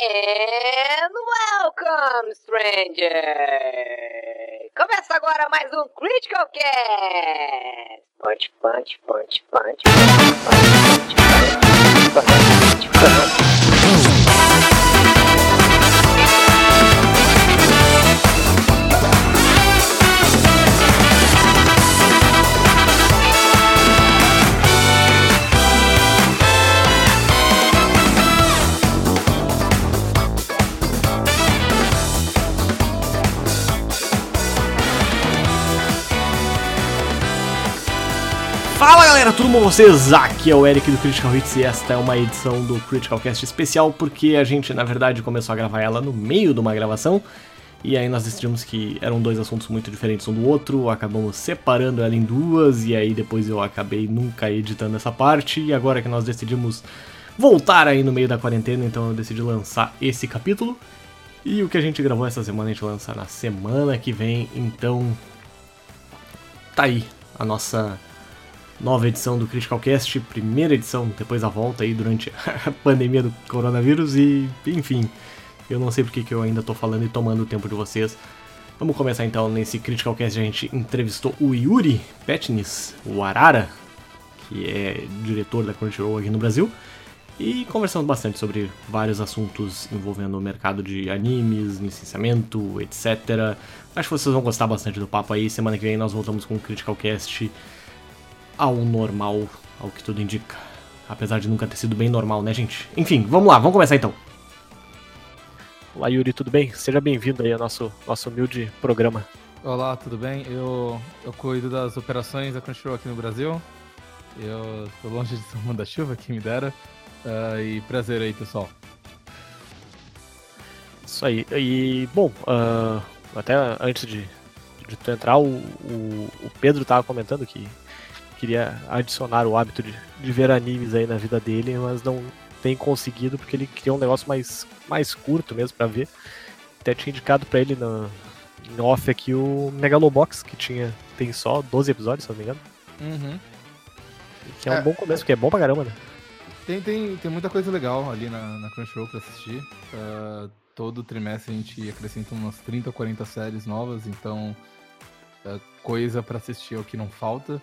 And welcome, stranger! Começa agora mais um Critical Cast! Punch, punch, punch, punch, punch, punch, punch, punch, punch. Galera, tudo bom com vocês? Aqui é o Eric do Critical Hits e esta é uma edição do Critical Cast especial porque a gente na verdade começou a gravar ela no meio de uma gravação e aí nós decidimos que eram dois assuntos muito diferentes um do outro, acabamos separando ela em duas e aí depois eu acabei nunca editando essa parte e agora que nós decidimos voltar aí no meio da quarentena, então eu decidi lançar esse capítulo e o que a gente gravou essa semana a gente lança na semana que vem, então tá aí a nossa nova edição do Critical Cast, primeira edição depois da volta aí durante a pandemia do coronavírus e enfim, eu não sei porque que eu ainda tô falando e tomando o tempo de vocês. Vamos começar então nesse Critical Cast, a gente entrevistou o Yuri Petnis, o Arara, que é diretor da Crunchyroll aqui no Brasil, e conversamos bastante sobre vários assuntos envolvendo o mercado de animes, licenciamento, etc. Acho que vocês vão gostar bastante do papo aí. Semana que vem nós voltamos com o Critical Cast ao normal, ao que tudo indica. Apesar de nunca ter sido bem normal, né, gente? Enfim, vamos lá, vamos começar então. Olá, Yuri, tudo bem? Seja bem-vindo aí ao nosso, nosso humilde programa. Olá, tudo bem? Eu, eu cuido das operações da Crunchyroll aqui no Brasil. Eu tô longe de ser da chuva, que me dera. Ah, e prazer aí, pessoal. Isso aí. E, bom, ah, até antes de, de tu entrar, o, o, o Pedro tava comentando que queria adicionar o hábito de, de ver animes aí na vida dele, mas não tem conseguido porque ele queria um negócio mais, mais curto mesmo pra ver. Até tinha indicado pra ele na, em off aqui o Megalobox, que tinha, tem só 12 episódios, se eu não me engano. Uhum. Que é um É, bom começo, porque é bom pra caramba, né? Tem, tem, tem muita coisa legal ali na, na Crunchyroll pra assistir. Ah, todo trimestre a gente acrescenta umas 30 ou 40 séries novas, então ah, coisa pra assistir é o que não falta.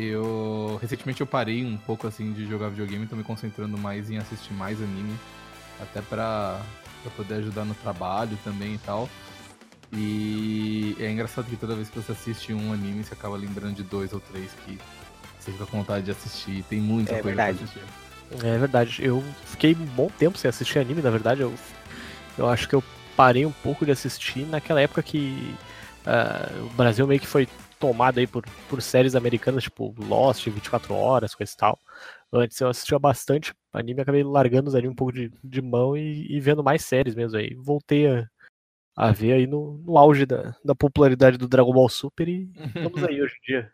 Eu recentemente eu parei um pouco assim de jogar videogame, tô me concentrando mais em assistir mais anime, até pra, pra poder ajudar no trabalho também e tal. E é engraçado que toda vez que você assiste um anime, você acaba lembrando de dois ou três que você fica com vontade de assistir. Tem muita É coisa verdade. pra assistir. É verdade. Eu fiquei um bom tempo sem assistir anime, na verdade. Eu, eu acho que eu parei um pouco de assistir naquela época que ah, o Brasil meio que foi tomado aí por, por séries americanas, tipo Lost, 24 Horas, coisa e tal. Antes eu assistia bastante anime, acabei largando os animes um pouco de, de mão e, e vendo mais séries mesmo aí. Voltei a, a ver aí no, no auge da, da popularidade do Dragon Ball Super e estamos aí hoje em dia.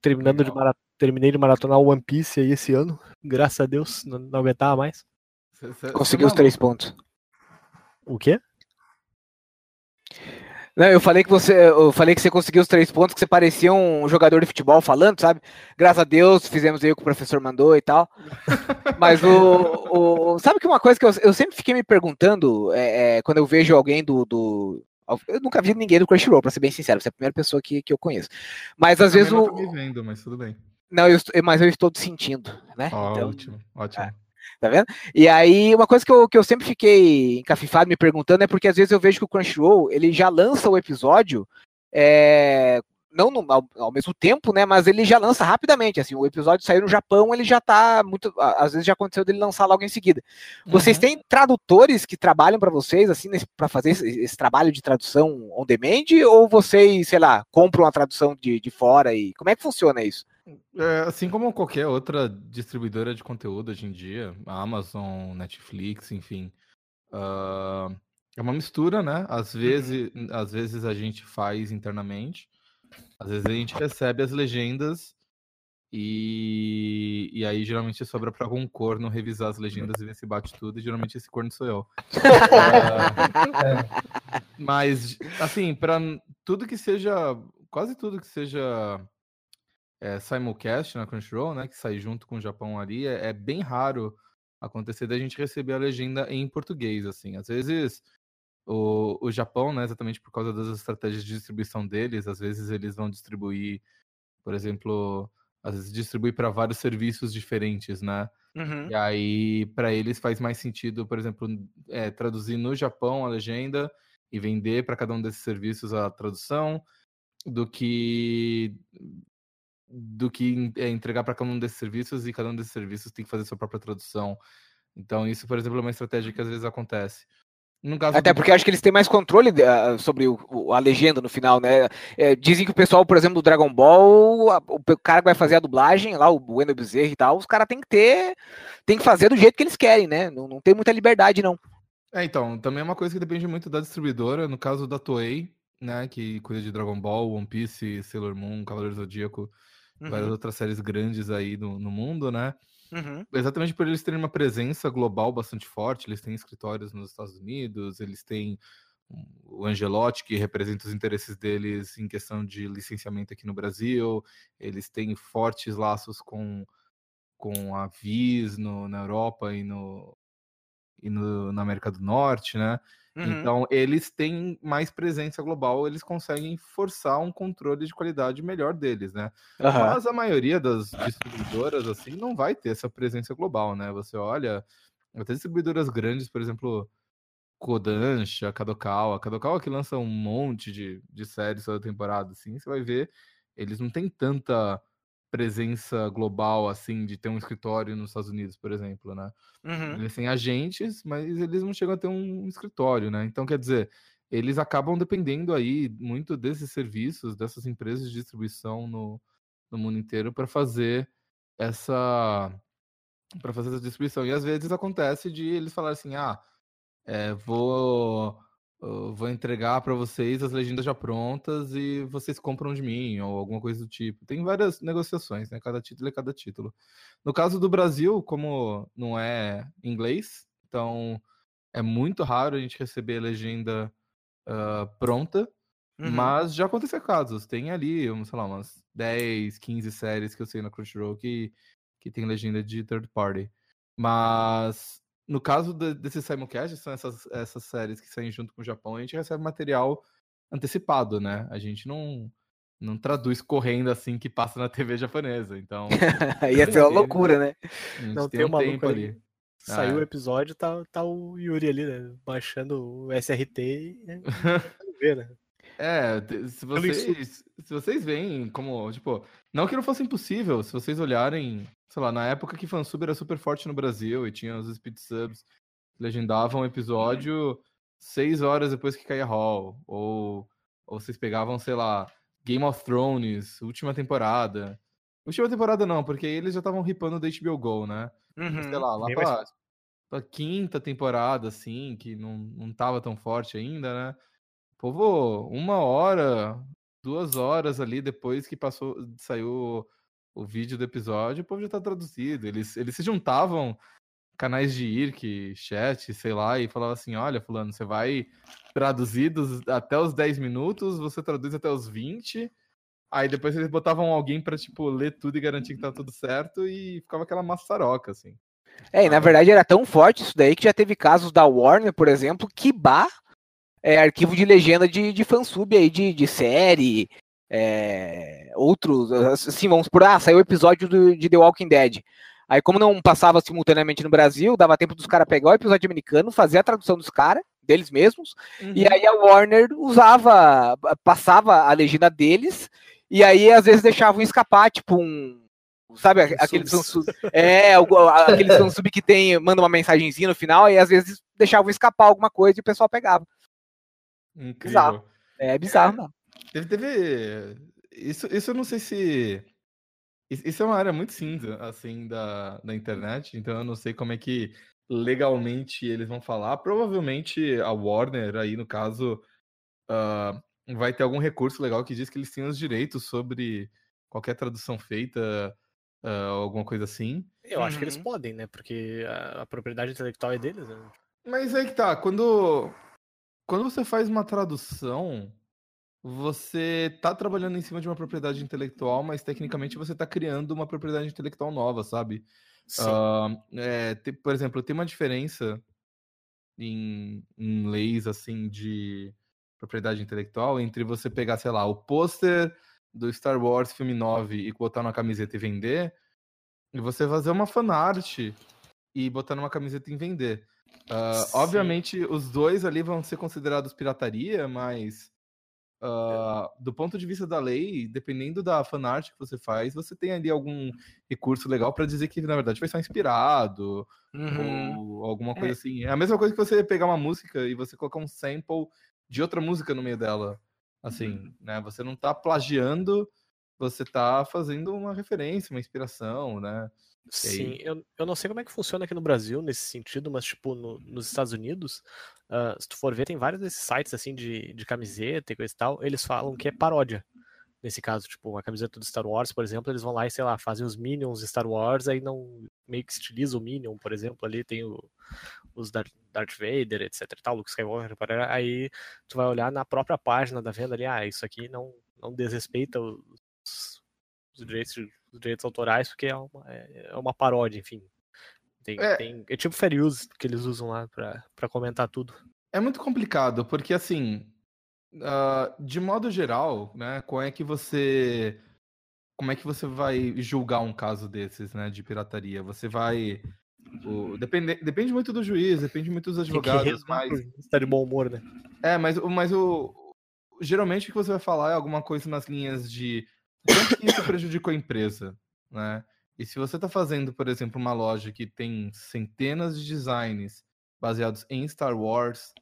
Terminando de mara- Terminei de maratonar One Piece aí esse ano, graças a Deus, não, não aguentava mais. Conseguiu os cê é três pontos. O quê? Não, eu falei que você, eu falei que você conseguiu os três pontos, que você parecia um jogador de futebol falando, sabe? Graças a Deus, fizemos aí o que o professor mandou e tal. Mas o, o- sabe que uma coisa que eu, eu sempre fiquei me perguntando é, é, quando eu vejo alguém do, do- eu nunca vi ninguém do Crunchyroll, pra ser bem sincero, você é a primeira pessoa que, que eu conheço. Mas às Também vezes não o, tô me vendo, mas tudo bem. não, eu estou, mas eu estou sentindo, né? Então, Ótimo, ótimo. Tá vendo? E aí, uma coisa que eu, que eu sempre fiquei encafifado me perguntando é porque às vezes eu vejo que o Crunchyroll, ele já lança o episódio, é, não no- ao, ao mesmo tempo, né, mas ele já lança rapidamente, assim, o episódio saiu no Japão, ele já tá muito, às vezes já aconteceu dele lançar logo em seguida. Vocês Uhum. têm tradutores que trabalham para vocês, assim, para fazer esse, esse trabalho de tradução on demand, ou vocês, sei lá, compram a tradução de, de fora e como é que funciona isso? É, assim como qualquer outra distribuidora de conteúdo hoje em dia, a Amazon, Netflix, enfim, ah, é uma mistura, né? Às vezes, às vezes a gente faz internamente, às vezes a gente recebe as legendas e, e aí geralmente sobra para algum corno revisar as legendas e ver se bate tudo, e geralmente esse corno sou eu. Ah, é. Mas, assim, para tudo que seja, quase tudo que seja é, simulcast na Crunchyroll, né, que sai junto com o Japão ali, é, é bem raro acontecer da gente receber a legenda em português, assim. Às vezes o, o Japão, né, exatamente por causa das estratégias de distribuição deles, às vezes eles vão distribuir, por exemplo, às vezes distribuir para vários serviços diferentes, né? Uhum. E aí, para eles faz mais sentido, por exemplo, é, traduzir no Japão a legenda e vender para cada um desses serviços a tradução, do que do que é, entregar para cada um desses serviços e cada um desses serviços tem que fazer sua própria tradução. Então, isso, por exemplo, é uma estratégia que às vezes acontece. Até porque acho que eles têm mais controle uh, sobre o, o, a legenda no final, né? É, dizem que o pessoal, por exemplo, do Dragon Ball, a, o cara que vai fazer a dublagem, lá, o Wendel Bezerra e tal, os caras têm que ter. tem que fazer do jeito que eles querem, né? Não, não tem muita liberdade, não. É, então, também é uma coisa que depende muito da distribuidora. No caso da Toei, né, que cuida de Dragon Ball, One Piece, Sailor Moon, Cavaleiro Zodíaco, uhum. várias outras séries grandes aí no, no mundo, né? Uhum. Exatamente por eles terem uma presença global bastante forte, eles têm escritórios nos Estados Unidos, eles têm o Angelotti, que representa os interesses deles em questão de licenciamento aqui no Brasil, eles têm fortes laços com, com a Viz no, na Europa e, no, e no, na América do Norte, né? Uhum. Então, eles têm mais presença global, eles conseguem forçar um controle de qualidade melhor deles, né? Uhum. Mas a maioria das distribuidoras, assim, não vai ter essa presença global, né? Você olha, até distribuidoras grandes, por exemplo, Kodansha, Kadokawa. Kadokawa que lança um monte de, de séries toda temporada, assim, você vai ver, eles não têm tanta presença global, assim, de ter um escritório nos Estados Unidos, por exemplo, né? Uhum. Eles têm agentes, mas eles não chegam a ter um escritório, né? Então, quer dizer, eles acabam dependendo aí muito desses serviços, dessas empresas de distribuição no, no mundo inteiro para fazer essa para fazer essa distribuição. E às vezes acontece de eles falarem assim, ah, é, vou vou entregar para vocês as legendas já prontas e vocês compram de mim, ou alguma coisa do tipo. Tem várias negociações, né? Cada título é cada título. No caso do Brasil, como não é inglês, então é muito raro a gente receber a legenda uh, pronta, uhum. mas já aconteceu casos. Tem ali, sei lá, umas 10, 15 séries que eu sei na Crunchyroll que, que tem legenda de third party. Mas no caso de, desse simulcast, são essas, essas séries que saem junto com o Japão, a gente recebe material antecipado, né? A gente não, não traduz correndo assim que passa na TV japonesa. Então. Ia ser uma loucura, né? Não tem, um tempo ali. ali. Saiu ah, o episódio, tá, tá o Yuri ali, né? Baixando o SRT e. ver, né? É, se vocês, se vocês veem como, tipo, não que não fosse impossível, se vocês olharem, sei lá, na época que fansub era super forte no Brasil e tinha os speed subs legendavam o episódio seis horas depois que caía Hall, ou, ou vocês pegavam, sei lá, Game of Thrones, última temporada. Última temporada não, porque eles já estavam ripando da HBO Go, né? Uhum, sei lá, lá pra, mais... pra, quinta temporada, assim, que não, não tava tão forte ainda, né? Povo, uma hora, duas horas ali depois que passou, saiu o vídeo do episódio, o povo já tá traduzido. Eles, eles se juntavam, canais de IRC, chat, sei lá, e falavam assim: olha, Fulano, você vai traduzir dos, até os 10 minutos, você traduz até os 20. Aí depois eles botavam alguém para tipo, ler tudo e garantir que tá tudo certo, e ficava aquela maçaroca, assim. É, e na verdade era tão forte isso daí que já teve casos da Warner, por exemplo, que bah é, arquivo de legenda de, de fansub aí, de, de série, é, outros, assim, vamos por, ah, saiu o episódio do, de The Walking Dead. Aí, como não passava simultaneamente no Brasil, dava tempo dos caras pegar o episódio americano, fazer a tradução dos caras, deles mesmos, uhum. e aí a Warner usava, passava a legenda deles, e aí às vezes deixavam escapar, tipo um. Sabe, aqueles fansub, é, aqueles fansub que tem, manda uma mensagenzinha no final, e às vezes deixavam escapar alguma coisa e o pessoal pegava. Incrível. Bizarro. É bizarro, não. Teve, teve. Isso, isso eu não sei se. Isso é uma área muito cinza, assim, da, da internet, então eu não sei como é que legalmente eles vão falar. Provavelmente a Warner, aí no caso, uh, vai ter algum recurso legal que diz que eles têm os direitos sobre qualquer tradução feita, uh, alguma coisa assim. Eu acho uhum. que eles uhum. podem, né? Porque a, a propriedade intelectual é deles, né? Mas aí que tá, quando quando você faz uma tradução, você tá trabalhando em cima de uma propriedade intelectual, mas tecnicamente você tá criando uma propriedade intelectual nova, sabe? Uh, é, tem, por exemplo, tem uma diferença em, em leis assim de propriedade intelectual entre você pegar, sei lá, o pôster do Star Wars filme 9 e botar numa camiseta e vender, e você fazer uma fanart e botar numa camiseta e vender. Uh, obviamente, os dois ali vão ser considerados pirataria, mas uh, do ponto de vista da lei, dependendo da fanart que você faz, você tem ali algum recurso legal para dizer que, na verdade, foi só inspirado uhum. ou alguma coisa é. assim. É a mesma coisa que você pegar uma música e você colocar um sample de outra música no meio dela. Assim, uhum. né? Você não tá plagiando, você tá fazendo uma referência, uma inspiração, né? Sim, eu, eu não sei como é que funciona aqui no Brasil nesse sentido, mas, tipo, no, nos Estados Unidos, uh, se tu for ver, tem vários desses sites, assim, de, de camiseta e coisa e tal, eles falam que é paródia. Nesse caso, tipo, uma camiseta do Star Wars, por exemplo, eles vão lá e, sei lá, fazem os Minions Star Wars, aí não meio que estiliza o Minion, por exemplo, ali tem o, os Darth, Vader, etc e tal, Luke Skywalker, aí tu vai olhar na própria página da venda ali, ah, isso aqui não, não desrespeita os, os direitos os direitos autorais, porque é uma, é, é uma paródia, enfim. Tem, é. Tem, é tipo fair use que eles usam lá para comentar tudo. É muito complicado, porque assim, uh, de modo geral, né, como é que você como é que você vai julgar um caso desses, né, de pirataria? Você vai o, depende, depende muito do juiz, depende muito dos advogados, mas está de bom humor, né? É, mas, mas o geralmente o que você vai falar é alguma coisa nas linhas de quanto que isso prejudicou a empresa, né? E se você está fazendo, por exemplo, uma loja que tem centenas de designs baseados em Star Wars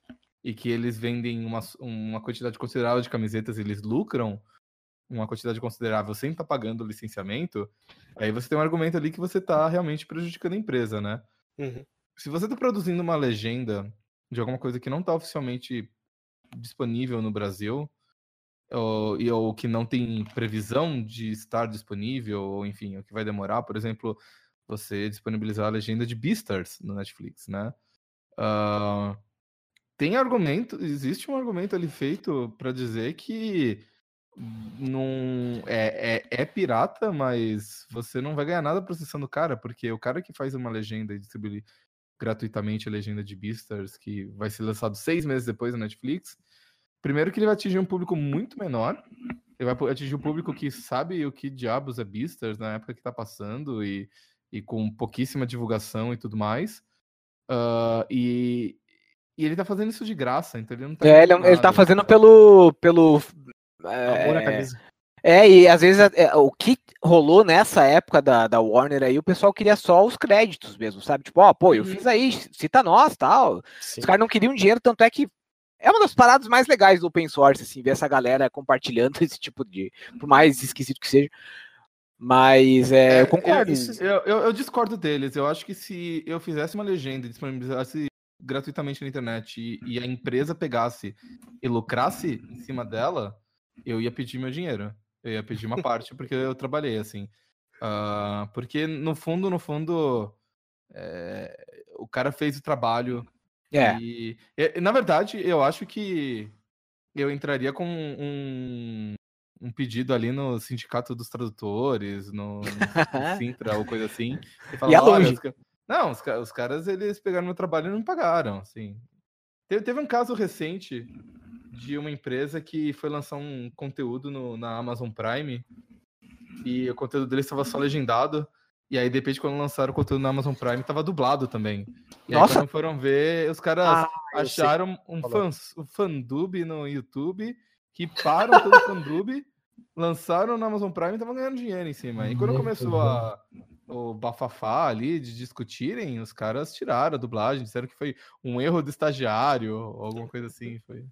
e que eles vendem uma, uma quantidade considerável de camisetas e eles lucram uma quantidade considerável sem estar tá pagando o licenciamento, aí você tem um argumento ali que você está realmente prejudicando a empresa, né? Uhum. Se você está produzindo uma legenda de alguma coisa que não está oficialmente disponível no Brasil, ou, e, ou que não tem previsão de estar disponível, ou enfim, o que vai demorar, por exemplo, você disponibilizar a legenda de Beastars no Netflix, né? Uh, tem argumento, existe um argumento ali feito para dizer que não é, é, é, pirata, mas você não vai ganhar nada processando o cara, porque o cara que faz uma legenda e distribui gratuitamente a legenda de Beastars, que vai ser lançado seis meses depois na Netflix, Primeiro que ele vai atingir um público muito menor. Ele vai atingir um público que sabe o que diabos é Beastars na época que tá passando e, e com pouquíssima divulgação e tudo mais. Uh, e, e ele tá fazendo isso de graça, então ele não tá. É, ele, ele tá fazendo pelo. pelo é, Amor à camisa. É, e às vezes é, o que rolou nessa época da, da Warner aí, o pessoal queria só os créditos mesmo, sabe? Tipo, ó, oh, pô, eu uhum. fiz aí, cita nós tal. Sim. Os caras não queriam dinheiro, tanto é que é uma das paradas mais legais do open source, assim, ver essa galera compartilhando esse tipo de. Por mais esquisito que seja. Mas é, é eu concordo. Eu, eu, eu, discordo deles. Eu acho que se eu fizesse uma legenda e disponibilizasse gratuitamente na internet e, e, a empresa pegasse e lucrasse em cima dela, eu ia pedir meu dinheiro. Eu ia pedir uma parte porque eu trabalhei assim. Uh, porque no fundo, no fundo, é, o cara fez o trabalho, é. E, na verdade, eu acho que eu entraria com um, um pedido ali no Sindicato dos Tradutores, no, no Sintra ou coisa assim. E, falar, e é longe. Os, não, os, os, caras, eles pegaram meu trabalho e não me pagaram, assim. Teve, teve um caso recente de uma empresa que foi lançar um conteúdo no, na Amazon Prime e o conteúdo deles estava só legendado e aí, de repente, quando lançaram o conteúdo na Amazon Prime, tava dublado também. E Nossa. aí, quando foram ver, os caras ah, acharam um, fan, um fandub no YouTube, que param todo o fandub, lançaram na Amazon Prime e estavam ganhando dinheiro em cima. E quando começou a, o bafafá ali de discutirem, os caras tiraram a dublagem, disseram que foi um erro do estagiário, ou alguma coisa assim. Foi.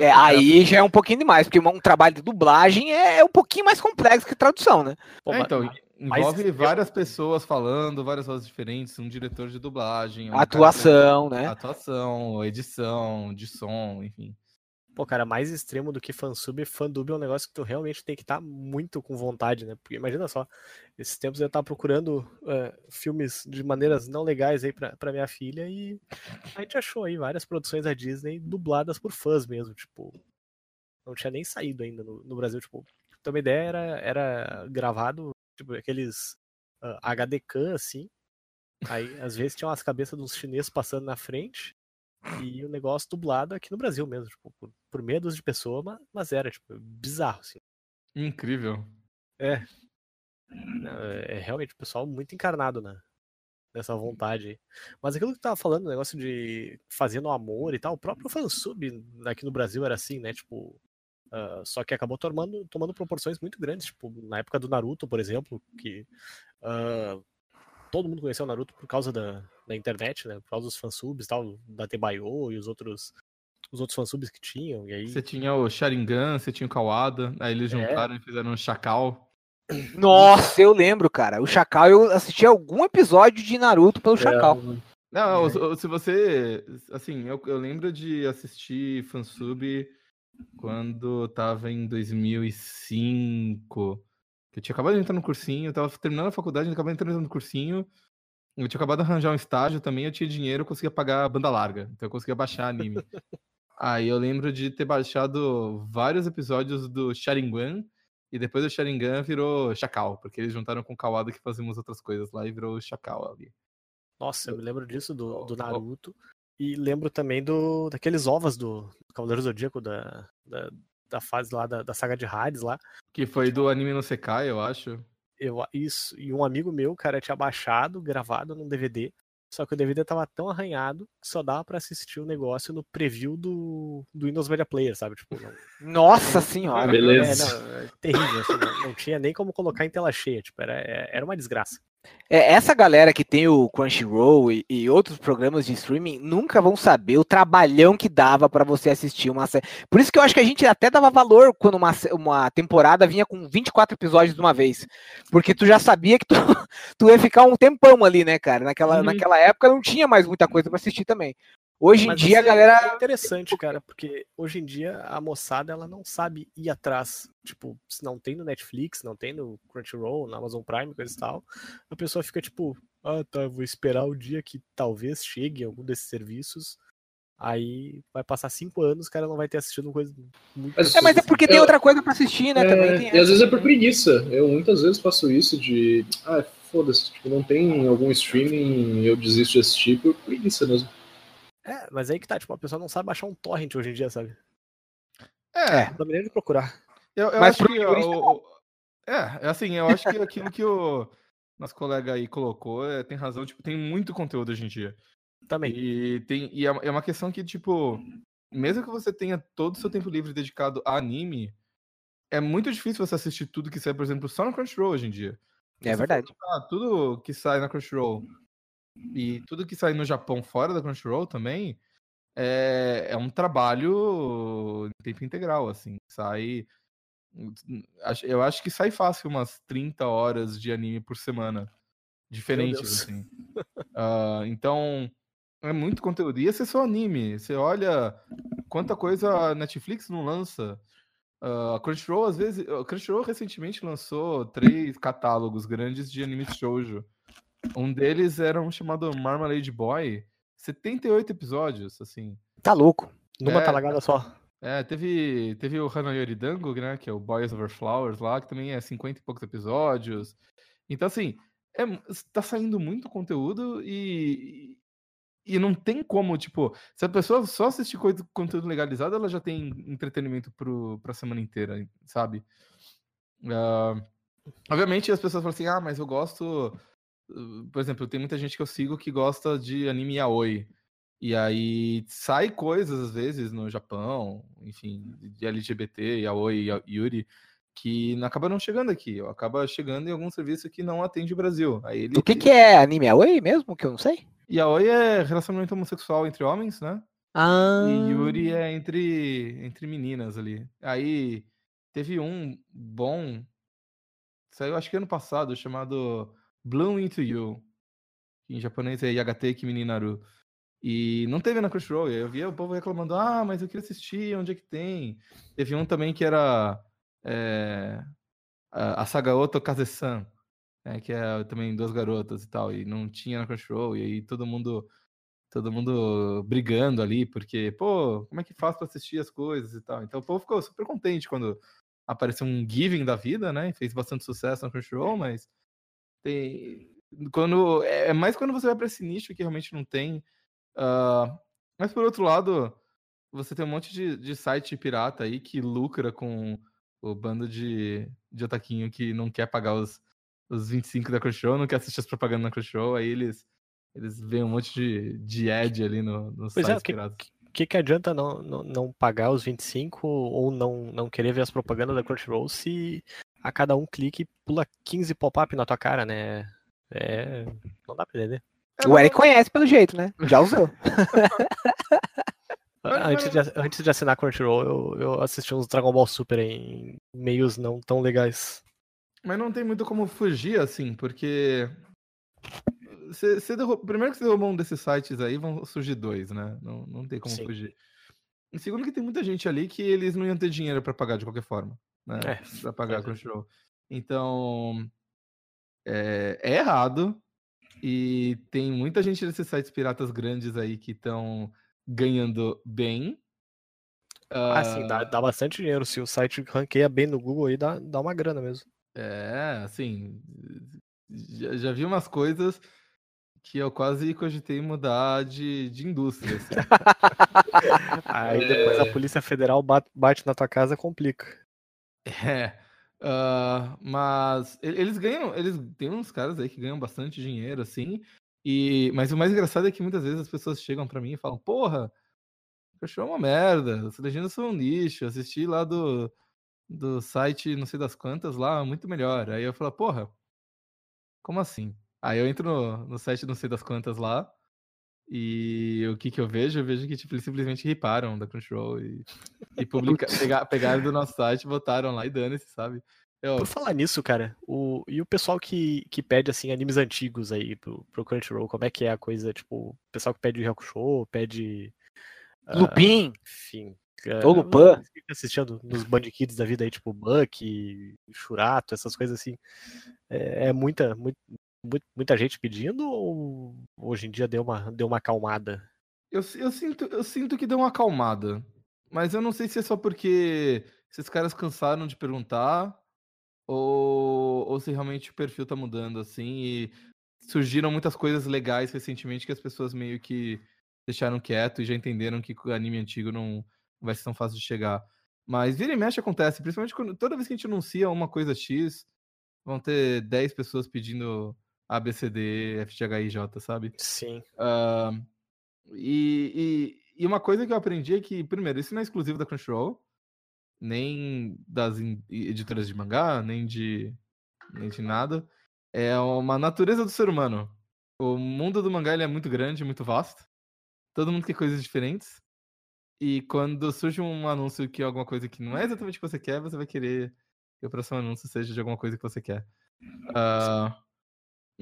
É, aí já é um pouquinho demais, porque um trabalho de dublagem é, é um pouquinho mais complexo que tradução, né? É, então, Envolve Mas, várias eu... pessoas falando, várias vozes diferentes, um diretor de dublagem. Um atuação, né? Atuação, edição, de som, enfim. Pô, cara, mais extremo do que fansub, fandub é um negócio que tu realmente tem que estar tá muito com vontade, né? Porque imagina só, esses tempos eu tava procurando uh, filmes de maneiras não legais aí pra, pra minha filha e a gente achou aí várias produções da Disney dubladas por fãs mesmo, tipo, não tinha nem saído ainda no, no Brasil, tipo, ter uma ideia, era, era gravado tipo, aqueles uh, HD CAM, assim, Aí, às vezes, tinha umas cabeças dos chineses passando na frente e o negócio dublado aqui no Brasil mesmo, tipo, por, por dúzia de pessoas, mas, mas era, tipo, bizarro, assim. Incrível. É. É, é realmente o pessoal muito encarnado né, nessa vontade aí. Mas aquilo que tu tava falando, o negócio de fazendo amor e tal, o próprio fansub aqui no Brasil era assim, né? Tipo. Ah, só que acabou tomando, tomando proporções muito grandes. Tipo, na época do Naruto, por exemplo, que ah, todo mundo conheceu o Naruto por causa da, da internet, né? Por causa dos fansubs e tal, da Tebayo e os outros, os outros fansubs que tinham. E aí. Você tinha o Sharingan, você tinha o Kawada, aí eles É. juntaram e fizeram um Chacal. Nossa, eu lembro, cara. O Chacal, eu assisti algum episódio de Naruto pelo Chacal. Não, o- o- se você. Assim, eu, eu lembro de assistir fansub quando tava em 2005. Que eu tinha acabado de entrar no cursinho, eu tava terminando a faculdade, eu acabei entrando no cursinho. Eu tinha acabado de arranjar um estágio também, eu tinha dinheiro, eu conseguia pagar a banda larga. Então eu conseguia baixar anime. Aí eu lembro de ter baixado vários episódios do Sharingan, e depois do Sharingan virou Chacal, porque eles juntaram com o Kawada que fazíamos outras coisas lá e virou Chacal ali. Nossa, eu me lembro disso do, do. Naruto. E lembro também do daqueles ovos do, do Cavaleiro Zodíaco, da, da, da fase lá, da, da saga de Hades lá. Que foi do anime no Sekai, eu acho. Eu, isso, e um amigo meu, cara, tinha baixado, gravado num DVD. Só que o DVD tava tão arranhado que só dava pra assistir o negócio no preview do, do Windows Media Player, sabe? Tipo, não, Nossa senhora. Beleza. É, não, é terrível, assim, não, não tinha nem como colocar em tela cheia, tipo, era, é- era uma desgraça. É, essa galera que tem o Crunchyroll e, e outros programas de streaming nunca vão saber o trabalhão que dava pra você assistir uma série. Por isso que eu acho que a gente até dava valor quando uma, uma temporada vinha com 24 episódios de uma vez. Porque tu já sabia que tu, tu ia ficar um tempão ali, né, cara? Naquela, Uhum. naquela época não tinha mais muita coisa pra assistir também. Hoje em dia a é galera. interessante, cara, porque hoje em dia a moçada ela não sabe ir atrás. Tipo, se não tem no Netflix, não tem no Crunchyroll, na Amazon Prime, coisa e tal, a pessoa fica tipo, ah, tá, vou esperar o dia que talvez chegue algum desses serviços. Aí vai passar cinco anos, o cara não vai ter assistido coisa muito. Mas- É, mas é porque tem Eu- outra coisa pra assistir, né? Também É, tem e às vezes é por preguiça. Eu muitas vezes faço isso de. Ah, foda-se, tipo, não tem algum streaming eu desisto de assistir por preguiça mesmo. É, mas aí que tá, tipo, a pessoa não sabe baixar um torrent hoje em dia, sabe? É, Não dá maneira de procurar. eu, eu Mas acho que. o- o- é, é assim, eu acho que aquilo que o nosso colega aí colocou é, tem razão, tipo, tem muito conteúdo hoje em dia. Também. E, tem, e é uma- é uma questão que, tipo, mesmo que você tenha todo o seu tempo livre dedicado a anime, é muito difícil você assistir tudo que sai, por exemplo, só no Crunchyroll hoje em dia. É verdade. notar, tudo que sai na Crunchyroll e tudo que sai no Japão fora da Crunchyroll também é, é um trabalho em tempo integral, assim. Sai. Eu acho que sai fácil umas 30 horas de anime por semana. Diferentes, assim. Ah, então, é muito conteúdo. E esse é só anime. Você olha quanta coisa a Netflix não lança. Ah, a Crunchyroll, às vezes. A Crunchyroll recentemente lançou três catálogos grandes de animes shoujo. Um deles era um chamado Marmalade Boy. 78 episódios, assim. Tá louco. Numa É, talagada só. É, teve, teve o Hanayori Dango, né? Que é o Boys Over Flowers lá, que também é 50 e poucos episódios. Então, assim, é, tá saindo muito conteúdo e, e não tem como, tipo, se a pessoa só assistir coisa, conteúdo legalizado, ela já tem entretenimento pro, pra semana inteira, sabe? Ah, obviamente as pessoas falam assim, ah, mas eu gosto. Uh, Por exemplo, tem muita gente que eu sigo que gosta de anime yaoi. E aí sai coisas, às vezes, no Japão, enfim, de LGBT, yaoi, ya- yuri, que acaba não chegando aqui. Acaba chegando em algum serviço que não atende o Brasil. Aí ele, O que, que é anime Away mesmo? Que eu não sei. Yaoi é relacionamento homossexual entre homens, né? Ah, E Yuri é entre, entre meninas ali. Aí teve um bom. Saiu acho que ano passado, chamado Bloom Into You. que Em japonês é Yagateki Mininaru. E não teve na Crunchyroll. Eu via o povo reclamando: ah, mas eu queria assistir, onde é que tem? Teve um também que era. É, a Sagaoto Kaze-san. né, que é também duas garotas e tal. E não tinha na Crunchyroll. E aí todo mundo todo mundo brigando ali, porque, pô, como é que faz pra assistir as coisas e tal. Então o povo ficou super contente quando apareceu um Giving da vida, né? E fez bastante sucesso no Crunchyroll, mas tem... quando é é mais quando você vai para esse nicho que realmente não tem. ah, mas por outro lado, você tem um monte de, de site pirata aí que lucra com o bando de, de otaquinho que não quer pagar os, os 25 da Crunchyroll, não quer assistir as propagandas na Crunchyroll, aí eles, eles veem um monte de, de ad ali no, nos Pois é, sites o que, piratas. que, que adianta não, não, não pagar os 25 ou não, não querer ver as propagandas da Crunchyroll se a cada um clique pula 15 pop-up na tua cara, né? É. Não dá pra entender. É, O Eric conhece pelo jeito, né? Já usou. Antes de, antes de assinar Crunchyroll, eu, eu assisti uns Dragon Ball Super em meios não tão legais. Mas não tem muito como fugir, assim, porque. Você, você derru- Primeiro que você derrubou um desses sites aí, vão surgir dois, né? Não, não tem como Sim. fugir. E segundo que tem muita gente ali que eles não iam ter dinheiro pra pagar de qualquer forma, né? É, Pra pagar a é. Crunchyroll. Então. É, é errado. E tem muita gente desses sites piratas grandes aí que estão ganhando bem. Ah, sim, dá, dá bastante dinheiro. Se o site ranqueia bem no Google aí, dá, dá uma grana mesmo. É, assim, já, já vi umas coisas que eu quase cogitei mudar de, de indústria. assim. Aí depois a Polícia Federal bate, bate na tua casa complica. É, ah, mas eles ganham, eles tem uns caras aí que ganham bastante dinheiro, assim, e, mas o mais engraçado é que muitas vezes as pessoas chegam pra mim e falam, porra, Cachorro é uma merda, as legendas são um lixo, assisti lá do, do site não sei das quantas lá, muito melhor. Aí eu falo, porra, como assim? Aí eu entro no, no site não sei das quantas lá, e o que que eu vejo? Eu vejo que tipo, eles simplesmente riparam da Crunchyroll e, e publica, pega- pegaram do nosso site, botaram lá e dane-se, sabe? Eu, Por falar nisso, cara, o, e o pessoal que, que pede, assim, animes antigos aí pro, pro Crunchyroll, como é que é a coisa? Tipo, o pessoal que pede Hakusho, pede... ah, Lupin. enfim... Ou Lupin. Fica assistindo nos Band Kids da vida aí, tipo Buck, Churato, essas coisas assim. É, é muita, muito- muita gente pedindo ou hoje em dia deu uma, deu uma acalmada? eu, eu, sinto, eu sinto que deu uma acalmada, mas eu não sei se é só porque esses caras cansaram de perguntar ou, ou se realmente o perfil tá mudando, assim, e surgiram muitas coisas legais recentemente que as pessoas meio que deixaram quieto e já entenderam que o anime antigo não vai ser tão fácil de chegar. Mas vira e mexe acontece, principalmente quando toda vez que a gente anuncia uma coisa X, vão ter 10 pessoas pedindo ABCD, FGHIJ, sabe? Sim. Ah, e, e, e uma coisa que eu aprendi é que, primeiro, isso não é exclusivo da Crunchyroll, nem das editoras de mangá, nem de, nem de nada. É uma natureza do ser humano. O mundo do mangá ele é muito grande, muito vasto. Todo mundo quer coisas diferentes. E quando surge um anúncio que é alguma coisa que não é exatamente o que você quer, você vai querer que o próximo anúncio seja de alguma coisa que você quer. Ah,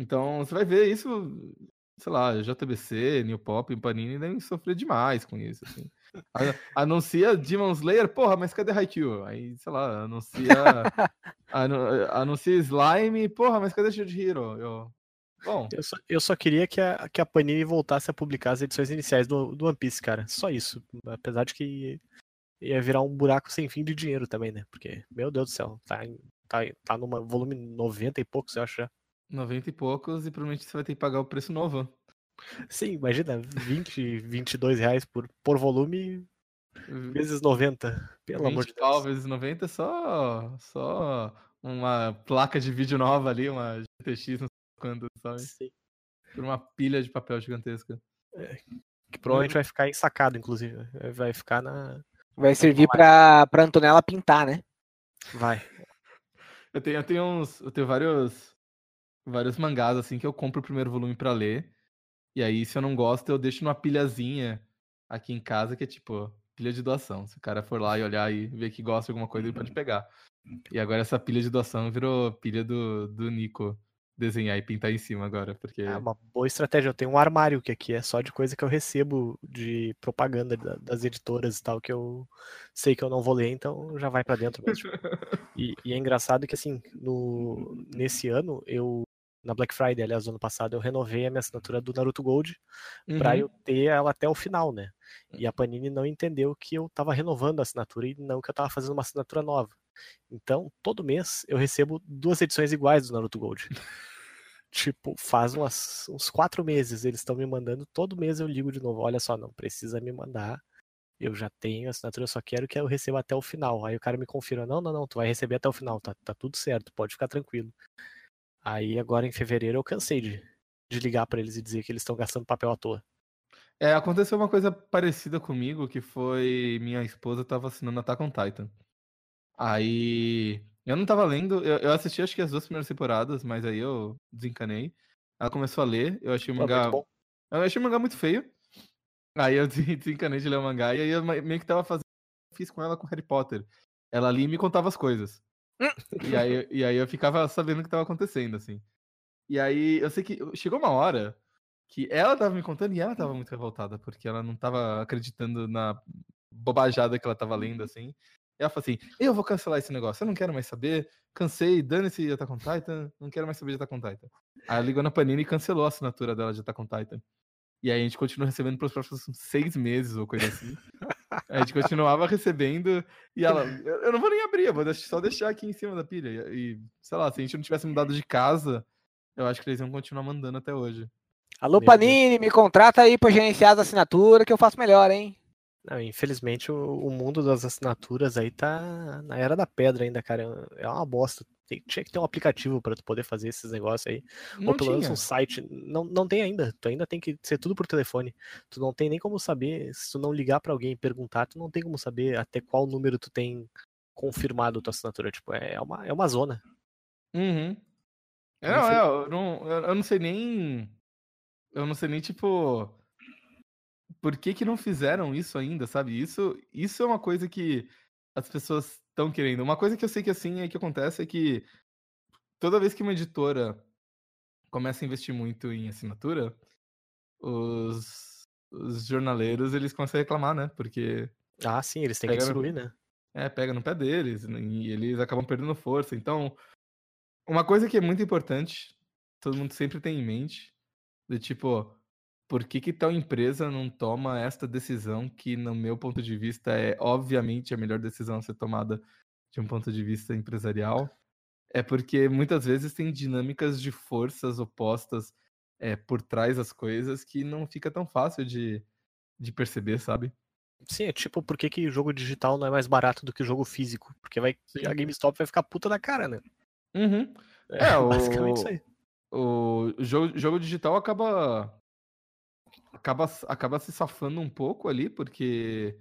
então, você vai ver isso, sei lá, JBC, New Pop, Panini devem sofrer demais com isso, assim. Anuncia Demon Slayer, porra, mas cadê Haikyuu? Aí, sei lá, anuncia anu- anuncia Slime, porra, mas cadê Shield Hero? Eu, bom, Eu só, eu só queria que a, que a Panini voltasse a publicar as edições iniciais do, do One Piece, cara. Só isso. Apesar de que ia virar um buraco sem fim de dinheiro também, né? Porque, meu Deus do céu, tá, tá, tá numa volume 90 e poucos, eu acho já. 90 e poucos e provavelmente você vai ter que pagar o preço novo. Sim, imagina, 20, 22 reais por, por volume vezes 90. Pelo amor de 20 pau Deus. vezes 90 é só, só uma placa de vídeo nova ali, uma GTX, não sei quando, sabe? Sim. Por uma pilha de papel gigantesca. Que provavelmente vai ficar ensacado, inclusive. Vai ficar na. Vai servir pra, pra Antonella pintar, né? Vai. Eu tenho, eu tenho uns. Eu tenho vários. Vários mangás, assim, que eu compro o primeiro volume pra ler. E aí, se eu não gosto, eu deixo numa pilhazinha aqui em casa, que é tipo, pilha de doação. Se o cara for lá e olhar e ver que gosta de alguma coisa, ele pode pegar. E agora essa pilha de doação virou pilha do, do Nico desenhar e pintar em cima agora, porque. É uma boa estratégia. Eu tenho um armário que aqui é só de coisa que eu recebo de propaganda da- das editoras e tal, que eu sei que eu não vou ler, então já vai pra dentro mesmo. E, e é engraçado que, assim, no, nesse ano, eu, na Black Friday, aliás, ano passado, eu renovei a minha assinatura do Naruto Gold Uhum. eu ter ela até o final, né? E a Panini não entendeu que eu tava renovando a assinatura e não que eu tava fazendo uma assinatura nova. Então, todo mês eu recebo duas edições iguais do Naruto Gold. Tipo, faz umas, uns quatro meses eles estão me mandando, todo mês eu ligo de novo. Olha só, não precisa me mandar. Eu já tenho a assinatura, eu só quero que eu receba até o final. Aí o cara me confirma, não, não, não, tu vai receber até o final, tá, tá tudo certo, pode ficar tranquilo. Aí agora em fevereiro eu cansei de, de ligar para eles e dizer que eles estão gastando papel à toa. É, aconteceu uma coisa parecida comigo, que foi minha esposa tava assinando Attack on Titan. Aí eu não tava lendo, eu, eu assisti acho que as duas primeiras temporadas, mas aí eu desencanei. Ela começou a ler, eu achei o Pô, mangá. muito. Eu achei o mangá muito feio. Aí eu des- desencanei de ler o mangá, e aí eu me- meio que tava fazendo. Fiz com ela com Harry Potter. Ela ali me contava as coisas. e, aí, e aí eu ficava sabendo o que tava acontecendo, assim. E aí eu sei que chegou uma hora que ela tava me contando e ela tava muito revoltada, porque ela não tava acreditando na bobajada que ela tava lendo, assim. E ela falou assim: Eu vou cancelar esse negócio, eu não quero mais saber, cansei, dane-se Attack on Titan, não quero mais saber de Attack on Titan. Aí ela ligou na Panini e cancelou a assinatura dela de Attack on Titan. E aí a gente continua recebendo pelos próximos seis meses ou coisa assim. A gente continuava recebendo e ela, eu não vou nem abrir, eu vou só deixar aqui em cima da pilha. E, sei lá, se a gente não tivesse mudado de casa, eu acho que eles iam continuar mandando até hoje. Alô, Meu Panini, me contrata aí pra gerenciar as assinaturas que eu faço melhor, hein? Não, infelizmente o, o mundo das assinaturas aí tá na era da pedra ainda, cara. É uma bosta. Tem- tinha que ter um aplicativo para tu poder fazer esses negócios aí. Não Ou pelo menos um site. Não, não tem ainda. Tu ainda tem que ser tudo por telefone. Tu não tem nem como saber. Se tu não ligar pra alguém e perguntar, tu não tem como saber até qual número tu tem confirmado tua assinatura. Tipo, é uma, é uma zona. Uhum. É, Não Não, é, eu não, eu não sei nem. Eu não sei nem, tipo. Por que que não fizeram isso ainda, sabe? Isso, isso é uma coisa que as pessoas estão querendo. Uma coisa que eu sei que assim é que acontece é que toda vez que uma editora começa a investir muito em assinatura, os, os jornaleiros eles começam a reclamar, né? Porque Ah, sim, eles têm que destruir, né? é, pega no pé deles né, e eles acabam perdendo força. Então, uma coisa que é muito importante, todo mundo sempre tem em mente, de tipo, por que que tal empresa não toma esta decisão que, no meu ponto de vista, é obviamente a melhor decisão a ser tomada de um ponto de vista empresarial? É porque muitas vezes tem dinâmicas de forças opostas é, por trás das coisas que não fica tão fácil de, de perceber, sabe? Sim, é tipo, por que, que jogo digital não é mais barato do que jogo físico? Porque vai, Sim. a GameStop vai ficar puta da cara, né? Uhum. É, É, o- basicamente isso aí. o jogo, jogo digital acaba, acaba acaba se safando um pouco ali, porque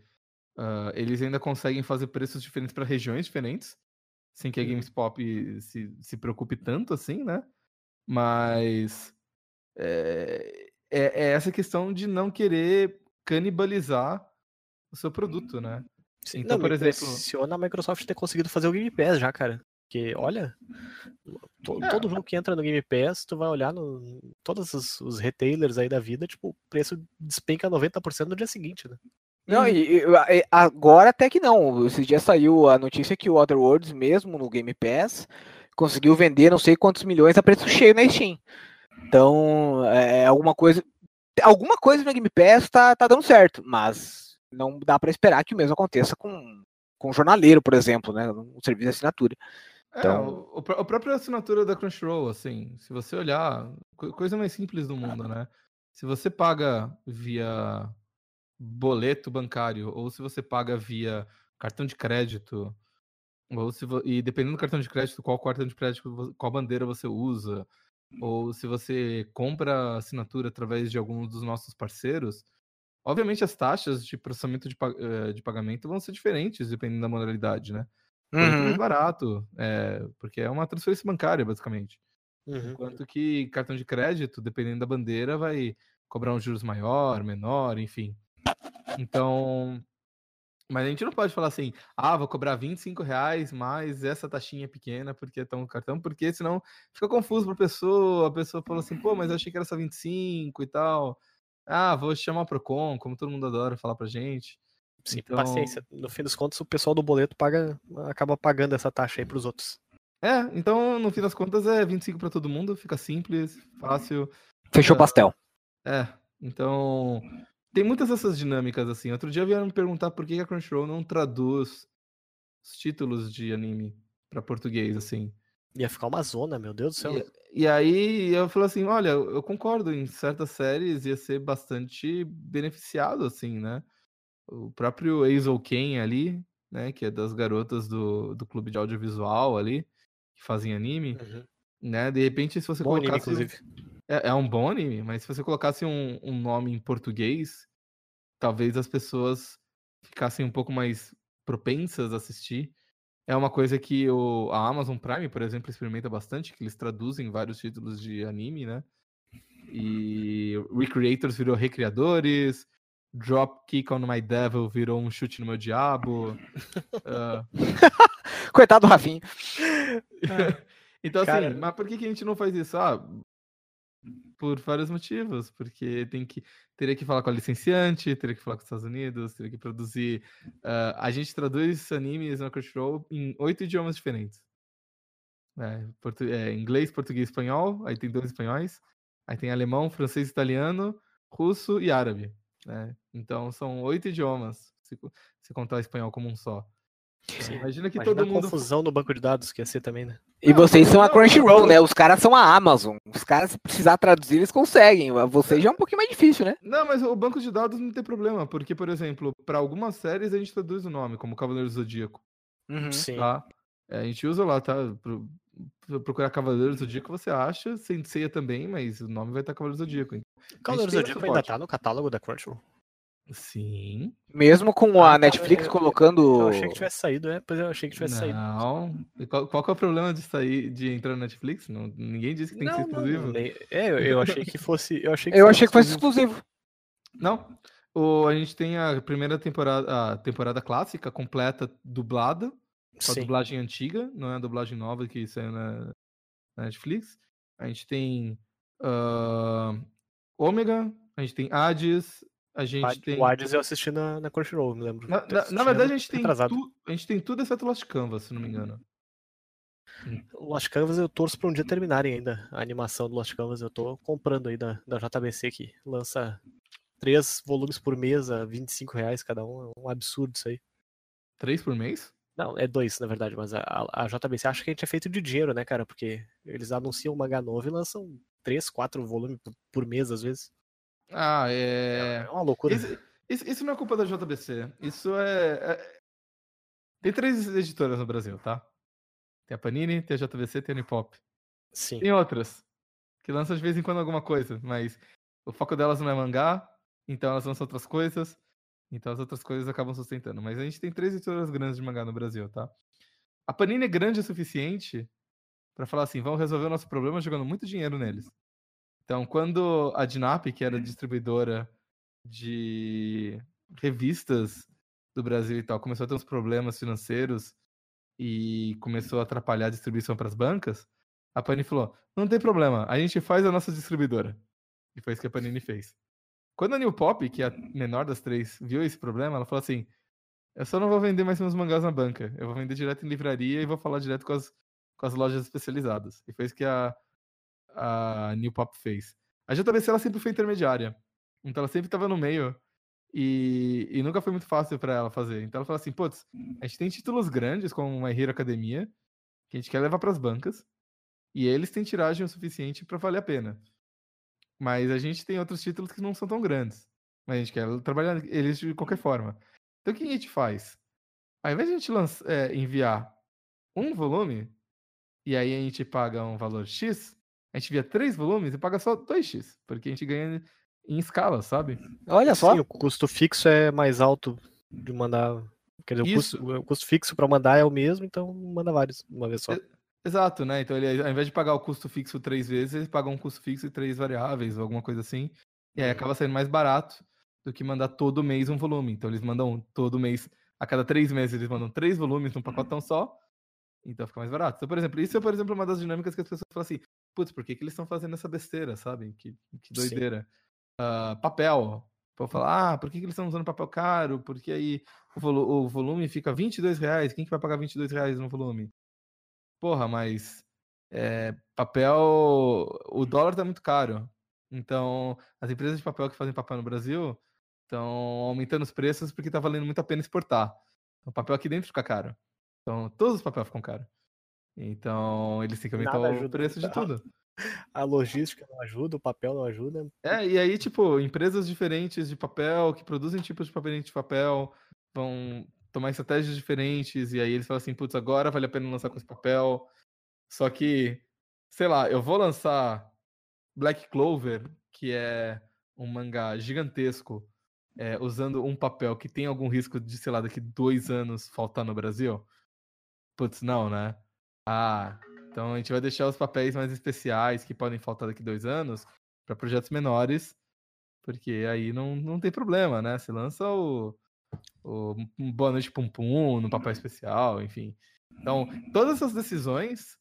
ah, eles ainda conseguem fazer preços diferentes para regiões diferentes, sem que a Uhum. GameSpot se, se preocupe tanto assim, né? Mas é, é, é essa questão de não querer canibalizar o seu produto, né? Sim, Então, não, por exemplo- impressiona a Microsoft ter conseguido fazer o Game Pass já, cara. Porque, olha, to- É. todo jogo que entra no Game Pass, tu vai olhar no todos os, os retailers aí da vida, tipo, o preço despenca 90% no dia seguinte, né? Não, Uhum. e, e- agora até que não. Esses dias saiu a notícia que o Other Worlds, mesmo no Game Pass, conseguiu vender não sei quantos milhões a preço cheio na Steam. Então, é alguma coisa. Alguma coisa no Game Pass tá, tá dando certo, mas não dá pra esperar que o mesmo aconteça com, com o jornaleiro, por exemplo, né? Um serviço de assinatura. É, Então- o, o pró- a própria assinatura da Crunchyroll, assim, se você olhar, co- coisa mais simples do mundo, né? Se você paga via boleto bancário, ou se você paga via cartão de crédito, ou se e dependendo do cartão de crédito, qual cartão de crédito, qual bandeira você usa, ou se você compra assinatura através de algum dos nossos parceiros, obviamente as taxas de processamento de, eh, de pagamento vão ser diferentes dependendo da modalidade, né? Por muito mais barato, é, porque é uma transferência bancária, basicamente. Uhum. Enquanto que cartão de crédito, dependendo da bandeira, vai cobrar um juros maior, menor, enfim. Então. Mas a gente não pode falar assim, ah, vou cobrar 25 reais mais essa taxinha pequena porque é tão cartão, porque senão fica confuso pra pessoa, a pessoa fala assim, pô, mas eu achei que era só 25 e tal. Ah, vou chamar o Procon, como todo mundo adora falar pra gente. Sim, Então- paciência. No fim dos contos, o pessoal do boleto paga, acaba pagando essa taxa aí pros outros. É, então no fim das contas é 25 pra todo mundo, fica simples, fácil. Fechou o Ah, pastel. É, então tem muitas dessas dinâmicas assim. Outro dia vieram me perguntar por que a Crunchyroll não traduz os títulos de anime pra português assim. Ia ficar uma zona, meu Deus do céu. E, e aí eu falei assim, olha, eu concordo, em certas séries ia ser bastante beneficiado, assim, né? O próprio Hazel Ken ali, né, que é das garotas do, do clube de audiovisual ali, que fazem anime, Uhum. né? De repente, se você Bom anime, colocasse... inclusive. É, é um bom anime, mas se você colocasse um, um nome em português, talvez as pessoas ficassem um pouco mais propensas a assistir. É uma coisa que o, a Amazon Prime, por exemplo, experimenta bastante, que eles traduzem vários títulos de anime, né? E Recreators virou Recriadores, Dropkick on My Devil virou um chute no meu diabo. ah, Coitado do Rafinha. então, assim, Cara- mas por que, que a gente não faz isso? Ah, por vários motivos. Porque tem que. Teria que falar com a licenciante, teria que falar com os Estados Unidos, teria que produzir. ah, a gente traduz animes na Crunchyroll em oito idiomas diferentes. É, portu- é, inglês, português, espanhol, aí tem dois espanhóis, aí tem alemão, francês, italiano, russo e árabe. Né? Então são oito idiomas, se, se contar o espanhol como um só. Sim. Imagina que Imagina todo a mundo. confusão no banco de dados que ia ser também, né? E vocês são a Crunchyroll, né? Os caras são a Amazon. Os caras, se precisar traduzir, eles conseguem. Vocês já é um pouquinho mais difícil, né? Não, mas o banco de dados não tem problema, porque, por exemplo, para algumas séries a gente traduz o nome, como Cavaleiro do Zodíaco, Uhum. Sim. tá? É, a gente usa lá, tá? Pro, pro- procurar Cavaleiro do Zodíaco você acha, Senseiya também, mas o nome vai estar Cavaleiro do Zodíaco. então. Cavaleiro tem o Zodíaco ainda tá no catálogo da Crunchyroll. Sim. Mesmo com a Ah, tá, Netflix eu- colocando. Eu achei que tivesse saído, é, pois eu achei que tivesse saído. Não. Qual, qual que é o problema de sair, de entrar no Netflix? Não, ninguém disse que tem que ser exclusivo. É, eu, eu achei que fosse. Eu achei que Eu fosse achei que fosse exclusivo. exclusivo. Não. O, a gente tem a primeira temporada, a temporada clássica completa dublada, com a Sim. dublagem antiga, não é a dublagem nova que saiu na, na Netflix. A gente tem ah, Ômega, a gente tem Hades, a gente Ad- tem. O Hades eu assisti na, na Crunchyroll, me lembro. Na, na- na verdade, a gente, tem tu, a gente tem tudo exceto Lost Canvas, se não me engano. Lost Canvas eu torço pra um dia terminarem ainda a animação do Lost Canvas. Eu tô comprando aí da, da JBC que lança três volumes por mês a 25 reais cada um. É um absurdo isso aí. Três por mês? Não, é dois, na verdade, mas a, a JBC acha que a gente é feito de dinheiro, né, cara? Porque eles anunciam uma novo e lançam três, quatro volumes por, por mês, às vezes. Ah, é. É uma loucura. Esse- Isso, isso não é culpa da JBC. Isso é, é- Tem três editoras no Brasil, tá? Tem a Panini, tem a JBC, tem a Unipop. Sim. Tem outras que lançam de vez em quando alguma coisa, mas o foco delas não é mangá, então elas lançam outras coisas, então as outras coisas acabam sustentando. Mas a gente tem três editoras grandes de mangá no Brasil, tá? A Panini é grande o suficiente pra falar assim, vamos resolver o nosso problema jogando muito dinheiro neles. Então, quando a Dinap, que era distribuidora de revistas do Brasil e tal, começou a ter uns problemas financeiros e começou a atrapalhar a distribuição para as bancas, a Panini falou: não tem problema, a gente faz a nossa distribuidora. E foi isso que a Panini fez. Quando a New Pop, que é a menor das três, viu esse problema, ela falou assim: eu só não vou vender mais meus mangás na banca, eu vou vender direto em livraria e vou falar direto com as, com as lojas especializadas. E foi isso que a, a New Pop fez. A JBC ela sempre foi intermediária, então ela sempre estava no meio e, e nunca foi muito fácil para ela fazer. Então ela falou assim: putz, a gente tem títulos grandes como uma Hero Academia, que a gente quer levar para as bancas, e eles têm tiragem o suficiente para valer a pena. Mas a gente tem outros títulos que não são tão grandes. Mas a gente quer trabalhar eles de qualquer forma. Então o que a gente faz? Ao invés de a gente lança- é, enviar um volume, e aí a gente paga um valor X, a gente envia três volumes e paga só 2x, porque a gente ganha em escala, sabe? Olha só. Sim, o custo fixo é mais alto de mandar. Quer dizer, o custo, o custo fixo para mandar é o mesmo, então manda vários uma vez só. Exato, né? Então, ele, ao invés de pagar o custo fixo três vezes, eles pagam um custo fixo e três variáveis, ou alguma coisa assim. E aí Uhum. acaba saindo mais barato do que mandar todo mês um volume. Então, eles mandam todo mês, a cada três meses, eles mandam três volumes num pacotão só. Então, fica mais barato. Então, por exemplo, isso é, por exemplo, uma das dinâmicas que as pessoas falam assim: putz, por que, que eles estão fazendo essa besteira, sabe? Que, que doideira. Ah, papel. Vou falar, ah, por que, que eles estão usando papel caro? Porque aí o volume fica 22 reais. Quem que vai pagar 22 reais no volume? Porra, mas é, papel. O dólar tá muito caro. Então, as empresas de papel que fazem papel no Brasil estão aumentando os preços porque tá valendo muito a pena exportar. O papel aqui dentro fica caro. Então, todos os papéis ficam caros. Então, eles têm que aumentar Nada o preço de tudo. A logística não ajuda, o papel não ajuda. É, e aí, tipo, empresas diferentes de papel, que produzem tipos de papel de papel, vão tomar estratégias diferentes, e aí eles falam assim, putz, agora vale a pena lançar com esse papel. Só que, sei lá, eu vou lançar Black Clover, que é um mangá gigantesco, é, usando um papel que tem algum risco de, sei lá, daqui dois anos faltar no Brasil? Putz, não, né? Ah, então a gente vai deixar os papéis mais especiais que podem faltar daqui dois anos para projetos menores, porque aí não, não tem problema, né? Você lança o, o um Boa Noite Pum Pum no papel especial, enfim. Então, todas essas decisões,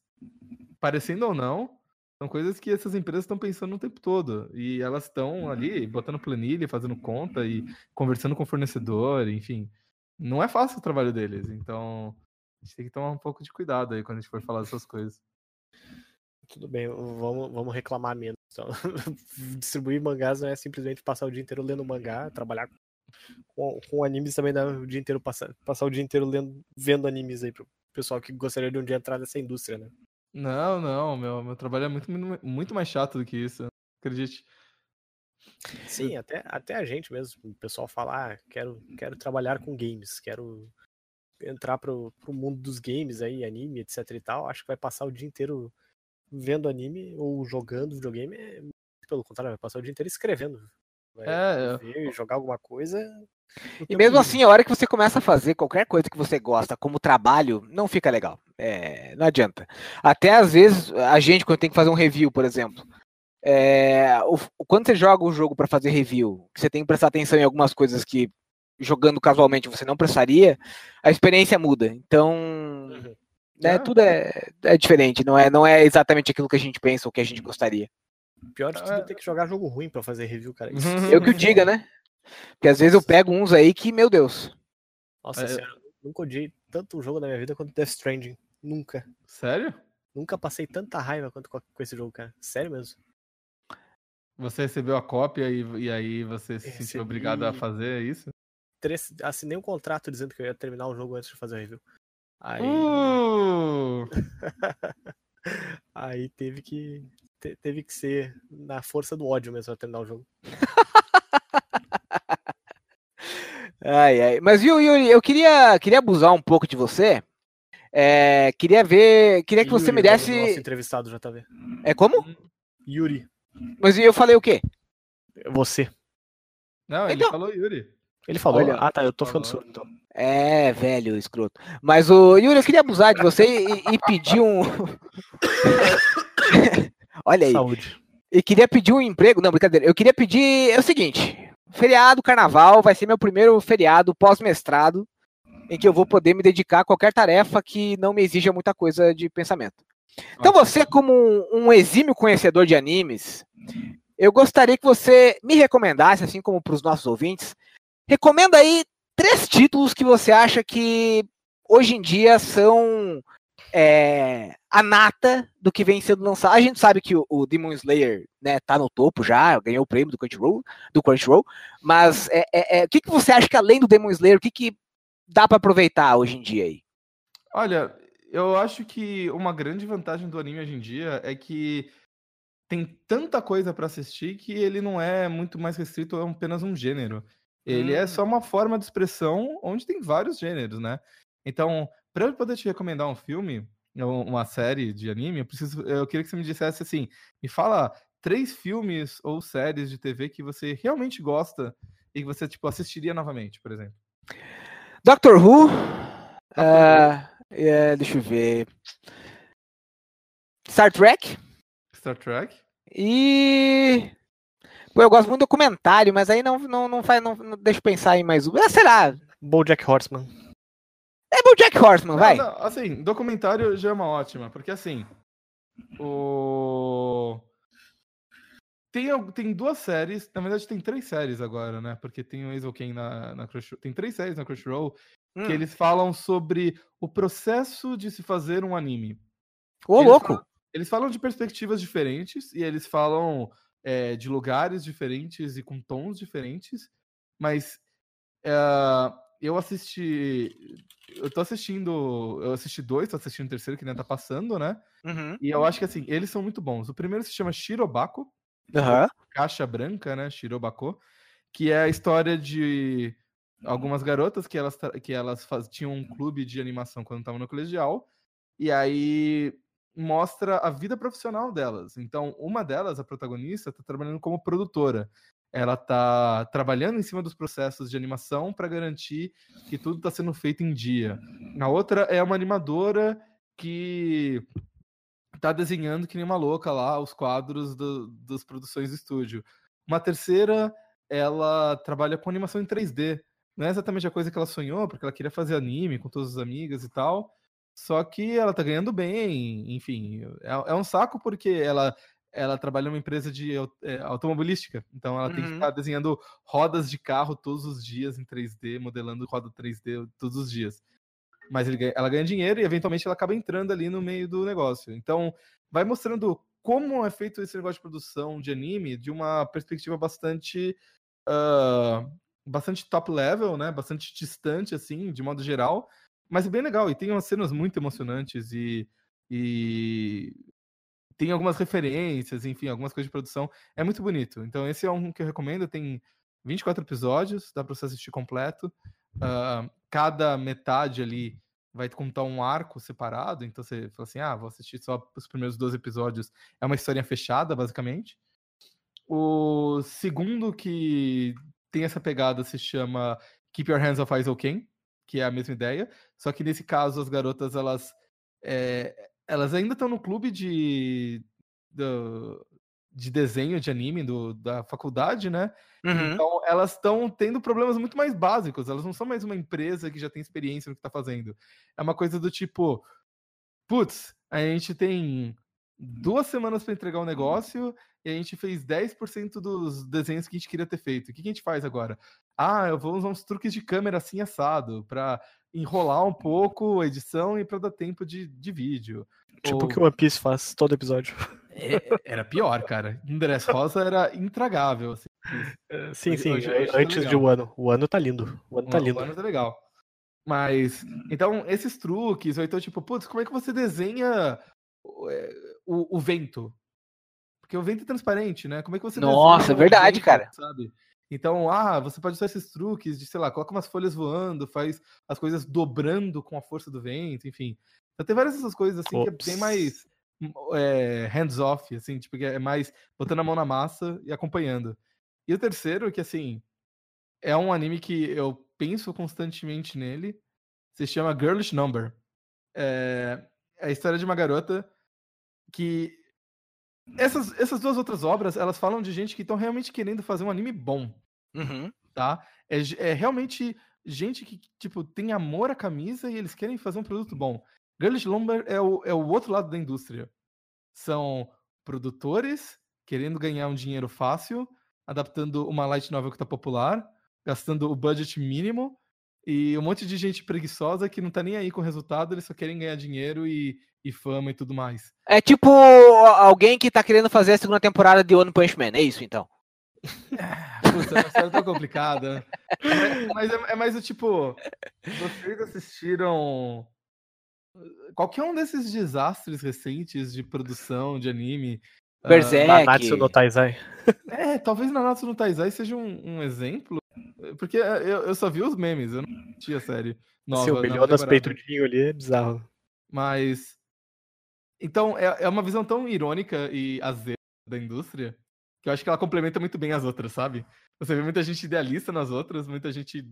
parecendo ou não, são coisas que essas empresas estão pensando o tempo todo. E elas estão ali botando planilha, fazendo conta e conversando com o fornecedor, enfim. Não é fácil o trabalho deles. Então, a gente tem que tomar um pouco de cuidado aí quando a gente for falar dessas coisas. Tudo bem, vamos, vamos reclamar menos. Então, distribuir mangás não é simplesmente passar o dia inteiro lendo mangá, trabalhar com, com animes também dá o dia inteiro passar, passar o dia inteiro lendo, vendo animes aí pro pessoal que gostaria de um dia entrar nessa indústria, né? Não, não, meu, meu trabalho é muito, muito mais chato do que isso, acredite. Sim, até, até a gente mesmo, o pessoal fala, ah, quero, quero trabalhar com games, quero entrar pro, pro mundo dos games aí, anime, etc e tal, acho que vai passar o dia inteiro vendo anime ou jogando videogame, é, pelo contrário, vai passar o dia inteiro escrevendo. Vai É, jogar alguma coisa. E mesmo livre. assim, a hora que você começa a fazer qualquer coisa que você gosta como trabalho, não fica legal. É, não adianta. Até às vezes, a gente, quando tem que fazer um review, por exemplo, é, o- quando você joga o jogo para fazer review, você tem que prestar atenção em algumas coisas que jogando casualmente você não prestaria, a experiência muda. Então, Uhum. né, É. tudo é, é diferente, não é, não é exatamente aquilo que a gente pensa ou que a gente gostaria. Pior de tudo é É. ter que jogar jogo ruim pra fazer review, cara. Isso- Uhum. Eu que o diga, né? Porque às vezes eu pego uns aí que, meu Deus. Nossa É, senhora, eu nunca odiei tanto um jogo na minha vida quanto Death Stranding. Nunca. Sério? Nunca passei tanta raiva quanto com com esse jogo, cara. Sério mesmo. Você recebeu a cópia e, e aí você se Recebi. sentiu obrigado a fazer isso? Tres- Assinei um contrato dizendo que eu ia terminar o jogo antes de fazer o review. Aí, Uh! aí teve que te- teve que ser na força do ódio mesmo pra terminar o jogo. Ai, ai. Mas viu, Yuri, eu queria, queria abusar um pouco de você. É, queria ver. Queria que você Yuri, me nome do desse. Nosso entrevistado JV. É como? Yuri, Mas eu falei o quê? você. Não, ele Então- falou Yuri. Ele falou. Olha, ah, tá, eu tô ficando surdo então. É, velho, escroto. Mas o Yuri, eu queria abusar de você e, e pedir um. Olha aí. Saúde. E queria pedir um emprego. Não, brincadeira. Eu queria pedir. É o seguinte: feriado, carnaval, vai ser meu primeiro feriado pós-mestrado, em que eu vou poder me dedicar a qualquer tarefa que não me exija muita coisa de pensamento. Então, você, como um, um exímio conhecedor de animes, eu gostaria que você me recomendasse, assim como para os nossos ouvintes, recomenda aí três títulos que você acha que hoje em dia são é, a nata do que vem sendo lançado. A gente sabe que o, o Demon Slayer né, tá no topo já, ganhou o prêmio do Crunchyroll, do Crunchyroll mas é, é, é, o que, que você acha que além do Demon Slayer, o que, que dá para aproveitar hoje em dia aí? Olha, eu acho que uma grande vantagem do anime hoje em dia é que tem tanta coisa pra assistir que ele não é muito mais restrito a apenas um gênero. Ele é só uma forma de expressão onde tem vários gêneros, né? Então, pra eu poder te recomendar um filme, uma série de anime, eu preciso, eu queria que você me dissesse assim, me fala três filmes ou séries de TV que você realmente gosta e que você tipo assistiria novamente, por exemplo. Doctor Who. ah, é, deixa eu ver. Star Trek. Star Trek? E. Pô, eu gosto muito do documentário, mas aí não, não, não faz. Não, não- deixa eu pensar em mais um. Ah, sei lá. Bojack Horseman. É o Jack Horseman, vai. Não, não, assim, documentário já é uma ótima, porque assim, o... Tem, tem duas séries, na verdade tem três séries agora, né? Porque tem o Hazel Kane na, na Crunchyroll, tem três séries na Crunchyroll Hum. que eles falam sobre o processo de se fazer um anime. Ô, eles louco. falam- Eles falam de perspectivas diferentes e eles falam é, de lugares diferentes e com tons diferentes, mas é, eu assisti. Eu tô assistindo. Eu assisti dois, tô assistindo o terceiro que ainda tá passando, né? Uhum. E eu acho que assim, eles são muito bons. O primeiro se chama Shirobako, Aham. Caixa Branca, né? Shirobako, que é a história de algumas garotas que elas, que elas faz- tinham um clube de animação quando estavam no colegial, e aí mostra a vida profissional delas. Então, uma delas, a protagonista, tá trabalhando como produtora. Ela tá trabalhando em cima dos processos de animação para garantir que tudo está sendo feito em dia. A outra é uma animadora que tá desenhando que nem uma louca lá os quadros do- das produções do estúdio. Uma terceira, ela trabalha com animação em 3D. Não é exatamente a coisa que ela sonhou, porque ela queria fazer anime com todas as amigas e tal. Só que ela tá ganhando bem, enfim. É, é um saco porque ela, ela trabalha numa empresa de é, automobilística. Então ela tem que Uhum. ficar desenhando rodas de carro todos os dias em 3D, modelando roda 3D todos os dias. Mas ele ela ganha dinheiro e eventualmente ela acaba entrando ali no meio do negócio. Então vai mostrando como é feito esse negócio de produção de anime de uma perspectiva bastante ah, bastante top level, né? Bastante distante, assim, de modo geral. Mas é bem legal. E tem umas cenas muito emocionantes e, e tem algumas referências, enfim, algumas coisas de produção. É muito bonito. Então, esse é um que eu recomendo. Tem 24 episódios, dá pra você assistir completo. Ah, cada metade ali vai contar um arco separado. Então, você fala assim: ah, vou assistir só os primeiros 12 episódios. É uma historinha fechada, basicamente. O segundo que tem essa pegada se chama Keep Your Hands Off Eyes Ken, que é a mesma ideia. Só que nesse caso as garotas elas é, elas ainda estão no clube de do- de desenho de anime do, da faculdade, né? Uhum. Então elas estão tendo problemas muito mais básicos. Elas não são mais uma empresa que já tem experiência no que está fazendo. É uma coisa do tipo, putz, a gente tem duas semanas para entregar o negócio e a gente fez 10% dos desenhos que a gente queria ter feito. O que, que a gente faz agora? Ah, eu vou usar uns truques de câmera assim assado para enrolar um pouco a edição e para dar tempo de, de vídeo. Tipo o Ou- que o One Piece faz todo episódio. É, era pior, cara. Dress Rosa era intragável. Assim. É, Sim, Hoje- sim, hoje- hoje tá antes de legal. um ano. O ano tá lindo. O ano tá O- lindo. O Anos é legal. Mas, então, esses truques, ou então, tipo, putz, como é que você desenha o, é, o- o vento? Porque o vento é transparente, né? Como é que você Nossa, desenha o verdade, vento, cara. Sabe? Então, ah, você pode usar esses truques de, sei lá, coloca umas folhas voando, faz as coisas dobrando com a força do vento, enfim. Então tem várias dessas coisas assim que é bem Ops. mais é, hands-off, assim, tipo, que é mais botando a mão na massa e acompanhando. E o terceiro, que assim, é um anime que eu penso constantemente nele, se chama Girlish Number. É, é a história de uma garota que. Essas, essas duas outras obras, elas falam de gente que estão realmente querendo fazer um anime bom, Uhum. tá? É, é realmente gente que, tipo, tem amor à camisa e eles querem fazer um produto bom. Girlish Lumber é o, é o outro lado da indústria. São produtores querendo ganhar um dinheiro fácil, adaptando uma light novel que tá popular, gastando o budget mínimo, e um monte de gente preguiçosa que não tá nem aí com o resultado, eles só querem ganhar dinheiro e, e fama e tudo mais. É tipo alguém que tá querendo fazer a segunda temporada de One Punch Man, é isso então. Putz, é uma história tão complicada. É, mas é, é mais o tipo. Vocês assistiram. Qualquer um desses desastres recentes de produção de anime. ah, Berserk. Nanatsu no Taizai. é, talvez Nanatsu no Taizai seja um, um exemplo. Porque eu, eu só vi os memes, eu não assisti a série nova. Se nova humilhou das temporada. peitudinhos ali, é bizarro. Mas. Então, é, é uma visão tão irônica e azeda da indústria que eu acho que ela complementa muito bem as outras, sabe? Você vê muita gente idealista nas outras, muita gente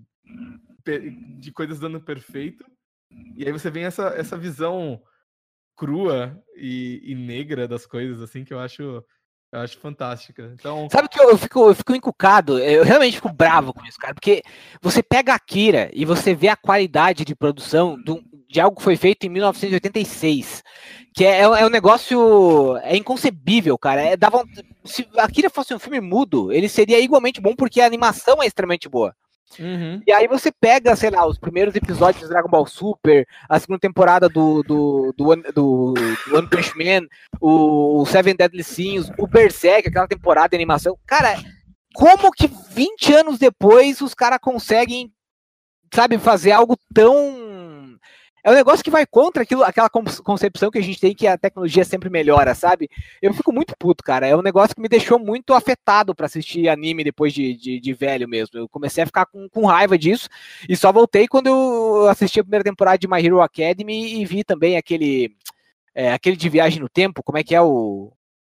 de coisas dando perfeito. E aí você vem essa, essa visão crua e, e negra das coisas, assim, que eu acho, eu acho fantástica. Então, Sabe que eu, eu fico, eu fico encucado, eu realmente fico bravo com isso, cara, porque você pega a Akira e você vê a qualidade de produção do- de algo que foi feito em 1986, que é, é um negócio é inconcebível, cara. É, von- se Akira fosse um filme mudo, ele seria igualmente bom porque a animação é extremamente boa. uhum, E aí você pega, sei lá, os primeiros episódios de Dragon Ball Super, a segunda temporada do, do, do, One- do, do One Punch Man, o, o Seven Deadly Sins, o Berserk, aquela temporada de animação. Cara, como que 20 anos depois os caras conseguem, sabe, fazer algo tão é um negócio que vai contra aquilo, aquela con- concepção que a gente tem que a tecnologia sempre melhora, sabe? Eu fico muito puto, cara. É um negócio que me deixou muito afetado pra assistir anime depois de, de, de velho mesmo. Eu comecei a ficar com, com raiva disso e só voltei quando eu assisti a primeira temporada de My Hero Academy e vi também aquele, é, aquele de viagem no tempo. Como é que é o.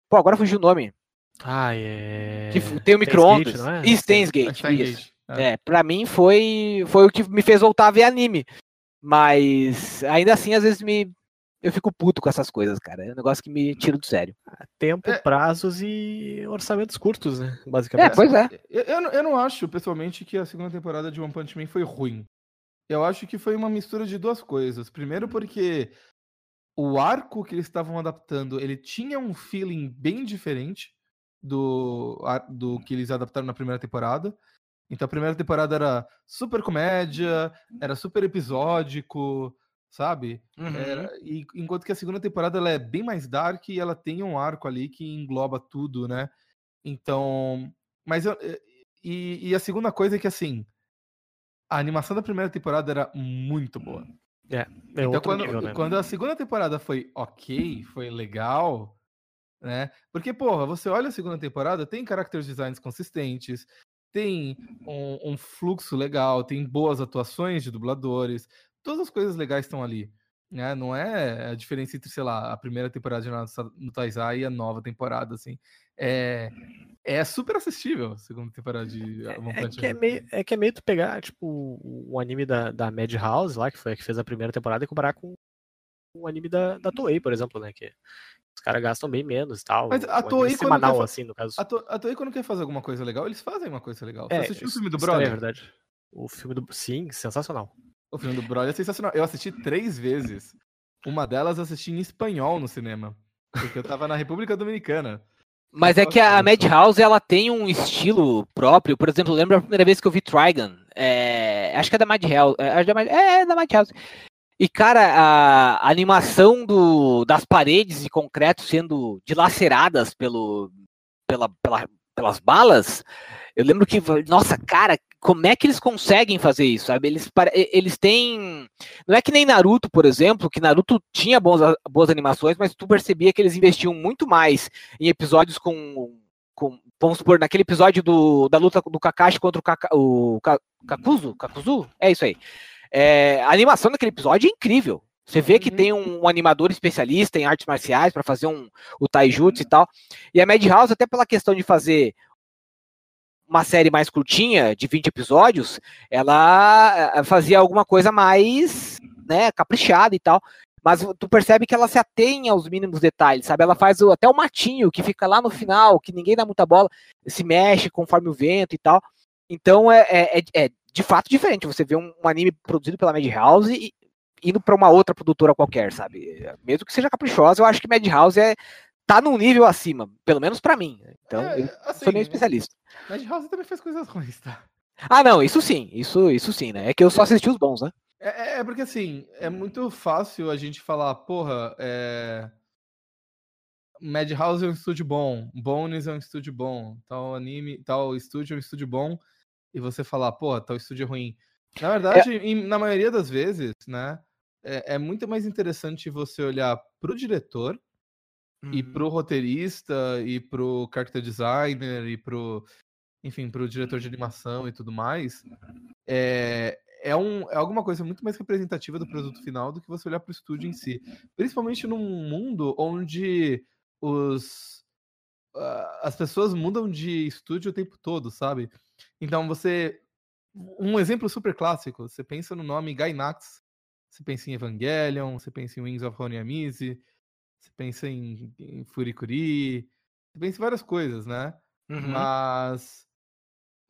Pô, agora fugiu o nome. Ah, é. Que tem o micro-ondas. não é? E Steins Gate. Steins Gate, isso. é. É, pra mim foi, foi o que me fez voltar a ver anime. Mas ainda assim, às vezes me. Eu fico puto com essas coisas, cara. É um negócio que me tira do sério. Tempo, É. prazos e orçamentos curtos, né? É, Basicamente. pois é. Eu, eu, não- eu não acho, pessoalmente, que a segunda temporada de One Punch Man foi ruim. Eu acho que foi uma mistura de duas coisas. Primeiro porque o arco que eles estavam adaptando, ele tinha um feeling bem diferente do, do que eles adaptaram na primeira temporada. Então a primeira temporada era super comédia, era super episódico, sabe? Era- e, enquanto que a segunda temporada ela é bem mais dark e ela tem um arco ali que engloba tudo, né? Então. Mas eu. eh, E, e a segunda coisa é que, assim. A animação da primeira temporada era muito boa. É então, outro quando, nível, né? quando a segunda temporada foi ok, foi legal, né? Porque, porra, você olha a segunda temporada, tem character designs consistentes, tem um, um fluxo legal, tem boas atuações de dubladores, todas as coisas legais estão ali. Né? Não é a diferença entre, sei lá, a primeira temporada de Naruto no Taizai e a nova temporada, assim. É, é super assistível a segunda temporada de É Punch que é, meio, é que é meio tu pegar, tipo, o anime da, da Madhouse lá, que foi a que fez a primeira temporada, e comparar com o anime da, da Toei, por exemplo, né? Que os caras gastam bem menos e tal. Mas a Toei, quando semanal, quer fa- assim, no caso. A, to, a Toei, quando quer fazer alguma coisa legal, eles fazem uma coisa legal. Você É, assistiu o filme do Brother? É verdade. O filme do. Sim, sensacional. O filme do Brother é sensacional. Eu assisti três vezes. Uma delas eu assisti em espanhol no cinema. Porque eu tava na República Dominicana. Mas é que a Madhouse ela tem um estilo próprio. Por exemplo, lembra a primeira vez que eu vi Trigun? É, acho que é da Madhouse. É, Mad- é, é da Madhouse. E, cara, a, animação do, das paredes de concreto sendo dilaceradas pelo, pela, pela- pelas balas, eu lembro que, nossa, cara, como é que eles conseguem fazer isso, sabe? Eles, eles têm. Não é que nem Naruto, por exemplo, que Naruto tinha bons, boas animações, mas tu percebia que eles investiam muito mais em episódios com. com vamos supor, naquele episódio do, da luta do Kakashi contra o, Kaka, o Ka- Kakuzu? Kakuzu? É isso aí. É, a animação daquele episódio é incrível. Você vê que Uhum. tem um, um animador especialista em artes marciais para fazer um, o taijutsu e tal. E a Madhouse, até pela questão de fazer uma série mais curtinha, de 20 episódios, ela eh, fazia alguma coisa mais, né, caprichada e tal. Mas tu percebe que ela se atém aos mínimos detalhes, sabe? Ela faz o- até o matinho que fica lá no final, que ninguém dá muita bola, se mexe conforme o vento e tal. Então é, é, é- é de fato diferente você vê um, um anime produzido pela Madhouse e indo para uma outra produtora qualquer, sabe? Mesmo que seja caprichosa, eu acho que Madhouse é tá num nível acima, pelo menos para mim. Então, É, eu assim, sou nem especialista. Madhouse também faz coisas ruins, tá? Ah, não, isso sim, isso, isso sim, né? É que eu só assisti os bons, né? É, é- é porque assim, é muito fácil a gente falar, porra, é. Madhouse é um estúdio bom, Bones é um estúdio bom, tal anime, tal estúdio é um estúdio bom, e você falar, porra, tal estúdio é ruim. Na verdade, em- na maioria das vezes, né, é, é muito mais interessante você olhar pro diretor e pro roteirista e pro character designer e pro enfim pro diretor de animação e tudo mais é, é, um, é alguma coisa muito mais representativa do produto final do que você olhar pro estúdio em si. Principalmente num mundo onde os ah, as pessoas mudam de estúdio o tempo todo sabe então você um exemplo super clássico você pensa no nome Gainax você pensa em Evangelion você pensa em Wings of Honiamizi você pensa em, em Furikuri, você pensa em várias coisas, né? Uhum. Mas.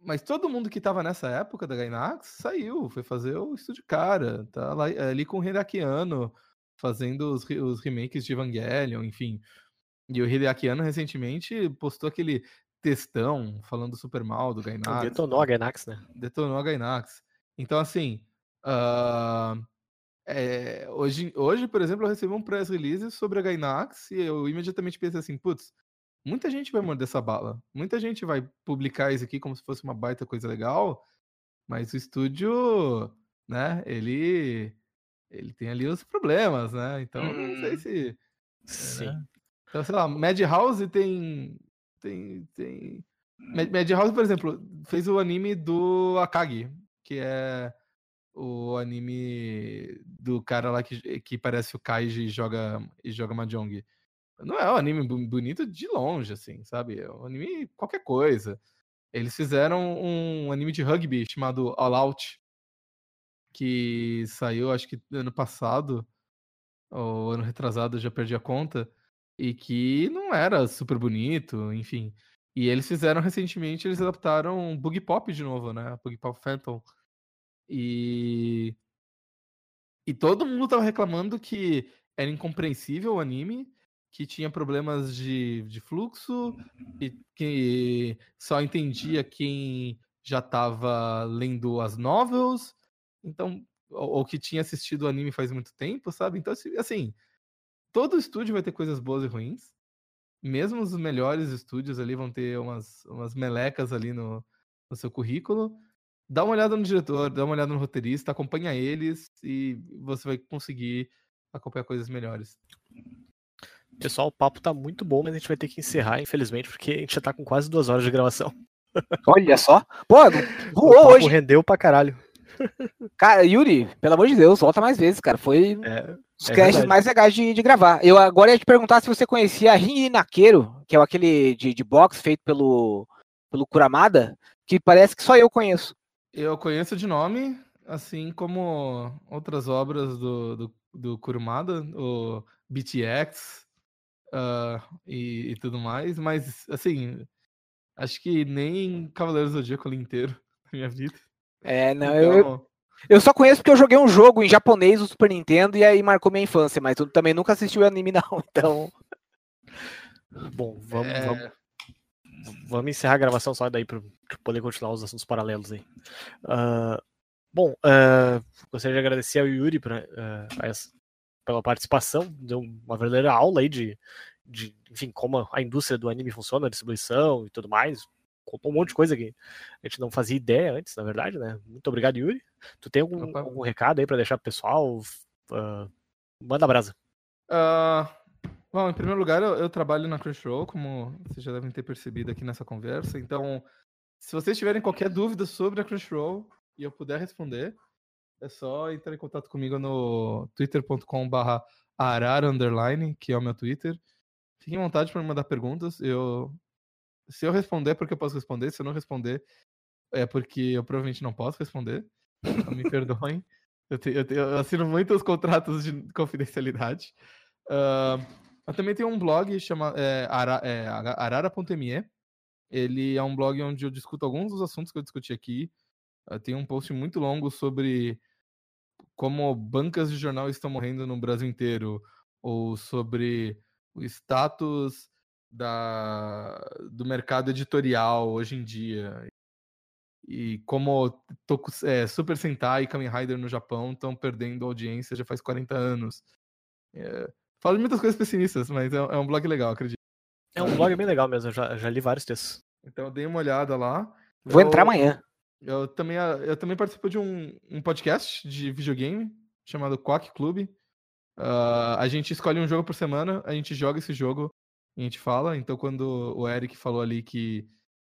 Mas todo mundo que tava nessa época da Gainax saiu, foi fazer o estúdio cara, tá lá, ali com o Hideaki Anno, fazendo os, os remakes de Evangelion, enfim. E o Hideaki Anno recentemente postou aquele textão falando super mal do Gainax. Detonou a Gainax, né? detonou a Gainax. Então, assim, ah, é, hoje, hoje, por exemplo, eu recebi um press release sobre a Gainax e eu imediatamente pensei assim, putz, muita gente vai morder essa bala. Muita gente vai publicar isso aqui como se fosse uma baita coisa legal, mas o estúdio, né, ele ele tem ali os problemas, né? Então, não sei Hum. se. Sim. né? Então, sei lá, Madhouse tem. Tem. tem... Mad- Madhouse, por exemplo, fez o anime do Akagi, que é o anime do cara lá que, que parece o Kaiji e joga, e joga Mahjong. Não é um anime bonito de longe, assim, sabe? É um anime qualquer coisa. Eles fizeram um anime de rugby chamado All Out, que saiu, acho que ano passado, ou ano retrasado, eu já perdi a conta, e que não era super bonito, enfim. E eles fizeram recentemente, eles adaptaram Boogie Pop de novo, né? Boogie Pop Phantom. E. E todo mundo tava reclamando que era incompreensível o anime, que tinha problemas de, de fluxo, e que só entendia quem já tava lendo as novels, então, ou, ou que tinha assistido o anime faz muito tempo, sabe? Então, assim, assim, todo estúdio vai ter coisas boas e ruins. Mesmo os melhores estúdios ali vão ter umas, umas melecas ali no, no seu currículo. Dá uma olhada no diretor, dá uma olhada no roteirista, acompanha eles e você vai conseguir acompanhar coisas melhores. Pessoal, o papo tá muito bom, mas a gente vai ter que encerrar, infelizmente, porque a gente já tá com quase duas horas de gravação. Olha só. Pô, voou papo hoje. rendeu pra caralho. Cara, Yuri, pelo amor de Deus, volta mais vezes, cara. Foi É, dos é casts mais legais de, de gravar. Eu agora ia te perguntar se você conhecia Ringi Naqueiro, que é aquele de, de boxe feito pelo, pelo Kuramada, que parece que só eu conheço. Eu conheço de nome, assim como outras obras do, do, do Kurumada, o BTX ah, e, e tudo mais, mas assim, acho que nem Cavaleiros do Zodíaco ali inteiro na minha vida. É, não, eu, eu- Então, eu só conheço porque eu joguei um jogo em japonês no Super Nintendo e aí marcou minha infância, mas eu também nunca assisti o anime, não. Então, Bom, vamos, é, vamos, vamos encerrar a gravação só daí para poder continuar os assuntos paralelos aí. Ah, bom, ah, gostaria de agradecer ao Yuri pra, a essa- pela participação, deu uma verdadeira aula aí de, de enfim, como a indústria do anime funciona, a distribuição e tudo mais. Contou um monte de coisa que a gente não fazia ideia antes, na verdade, né? Muito obrigado, Yuri. Tu tem algum, Opa. algum recado aí para deixar pro pessoal? Ah, manda brasa. ah, bom, em primeiro lugar, eu, eu trabalho na Crunchyroll, como vocês já devem ter percebido aqui nessa conversa. Então, se vocês tiverem qualquer dúvida sobre a Crunchyroll e eu puder responder, é só entrar em contato comigo no twitter.com/barra arar underline, que é o meu Twitter. Fiquem à vontade para me mandar perguntas. Eu, se eu responder, é porque eu posso responder. Se eu não responder, é porque eu provavelmente não posso responder. Então me perdoem. Eu, te- eu te- eu assino muitos contratos de confidencialidade. Ah, eu também tenho um blog chamado é, ara- é, arara.me. Ele é um blog onde eu discuto alguns dos assuntos que eu discuti aqui. Tenho um post muito longo sobre como bancas de jornal estão morrendo no Brasil inteiro, ou sobre o status da, do mercado editorial hoje em dia. E como Toku, é, Super Sentai e Kamen Rider no Japão estão perdendo audiência já faz 40 anos. É, falo de muitas coisas pessimistas, mas é, é um blog legal, acredito. É um blog bem legal mesmo, eu já, já li vários textos. Então eu dei uma olhada lá. vou Eu- entrar amanhã. Eu também, ah, eu também participo de um, um podcast de videogame chamado Quack Club. Ah, a gente escolhe um jogo por semana, a gente joga esse jogo a gente fala. Então, quando o Eric falou ali que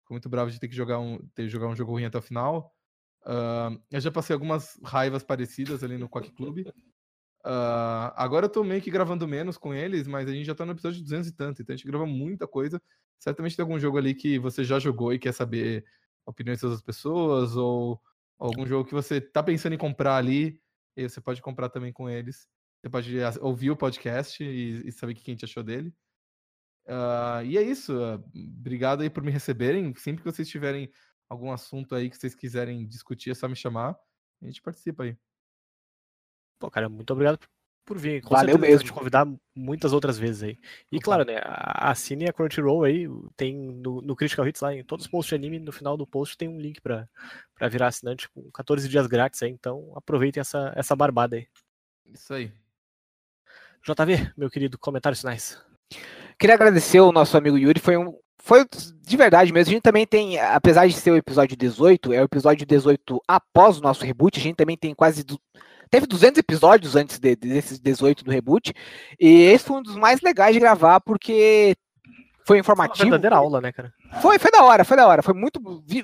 ficou muito bravo de ter que jogar um, ter que jogar um jogo ruim até o final, ah, eu já passei algumas raivas parecidas ali no Quack Club. Ah, agora eu tô meio que gravando menos com eles, mas a gente já tá no episódio 200 e tanto, então a gente grava muita coisa. Certamente tem algum jogo ali que você já jogou e quer saber opiniões das outras pessoas, ou algum jogo que você tá pensando em comprar ali, e você pode comprar também com eles. Você pode ouvir o podcast e, e saber o que a gente achou dele. Ah, e é isso. ah, Obrigado aí por me receberem. Sempre que vocês tiverem algum assunto aí que vocês quiserem discutir, é só me chamar. A gente participa aí. Pô, cara, muito obrigado por- vir. Com Valeu certeza vou te mesmo. convidar muitas outras vezes aí. E Opa. claro, né, a- assine a Crunchyroll aí, tem no, no Critical Hits lá, em todos os posts de anime, no final do post tem um link pra, pra virar assinante com 14 dias grátis aí, então aproveitem essa, essa barbada aí. Isso aí. JV, meu querido, comentários finais. Queria agradecer o nosso amigo Yuri, foi um. Foi de verdade mesmo. A gente também tem, apesar de ser o episódio 18, é o episódio 18 após o nosso reboot. A gente também tem quase du- teve 200 episódios antes de, desses 18 do reboot, e esse foi um dos mais legais de gravar, porque foi informativo. Uma verdadeira aula, né, cara? Foi, foi da hora, foi da hora, foi muito,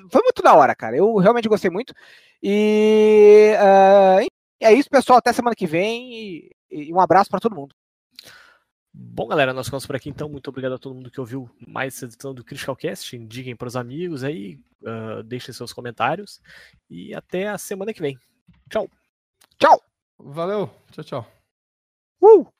foi muito da hora, cara. Eu realmente gostei muito. E uh, é isso, pessoal. Até semana que vem e, e um abraço para todo mundo. Bom, galera, nós ficamos por aqui então. Muito obrigado a todo mundo que ouviu mais essa edição do Critical Cast. Indiquem para os amigos aí, uh, deixem seus comentários e até a semana que vem. Tchau. Tchau. Valeu. Tchau, tchau. Uh!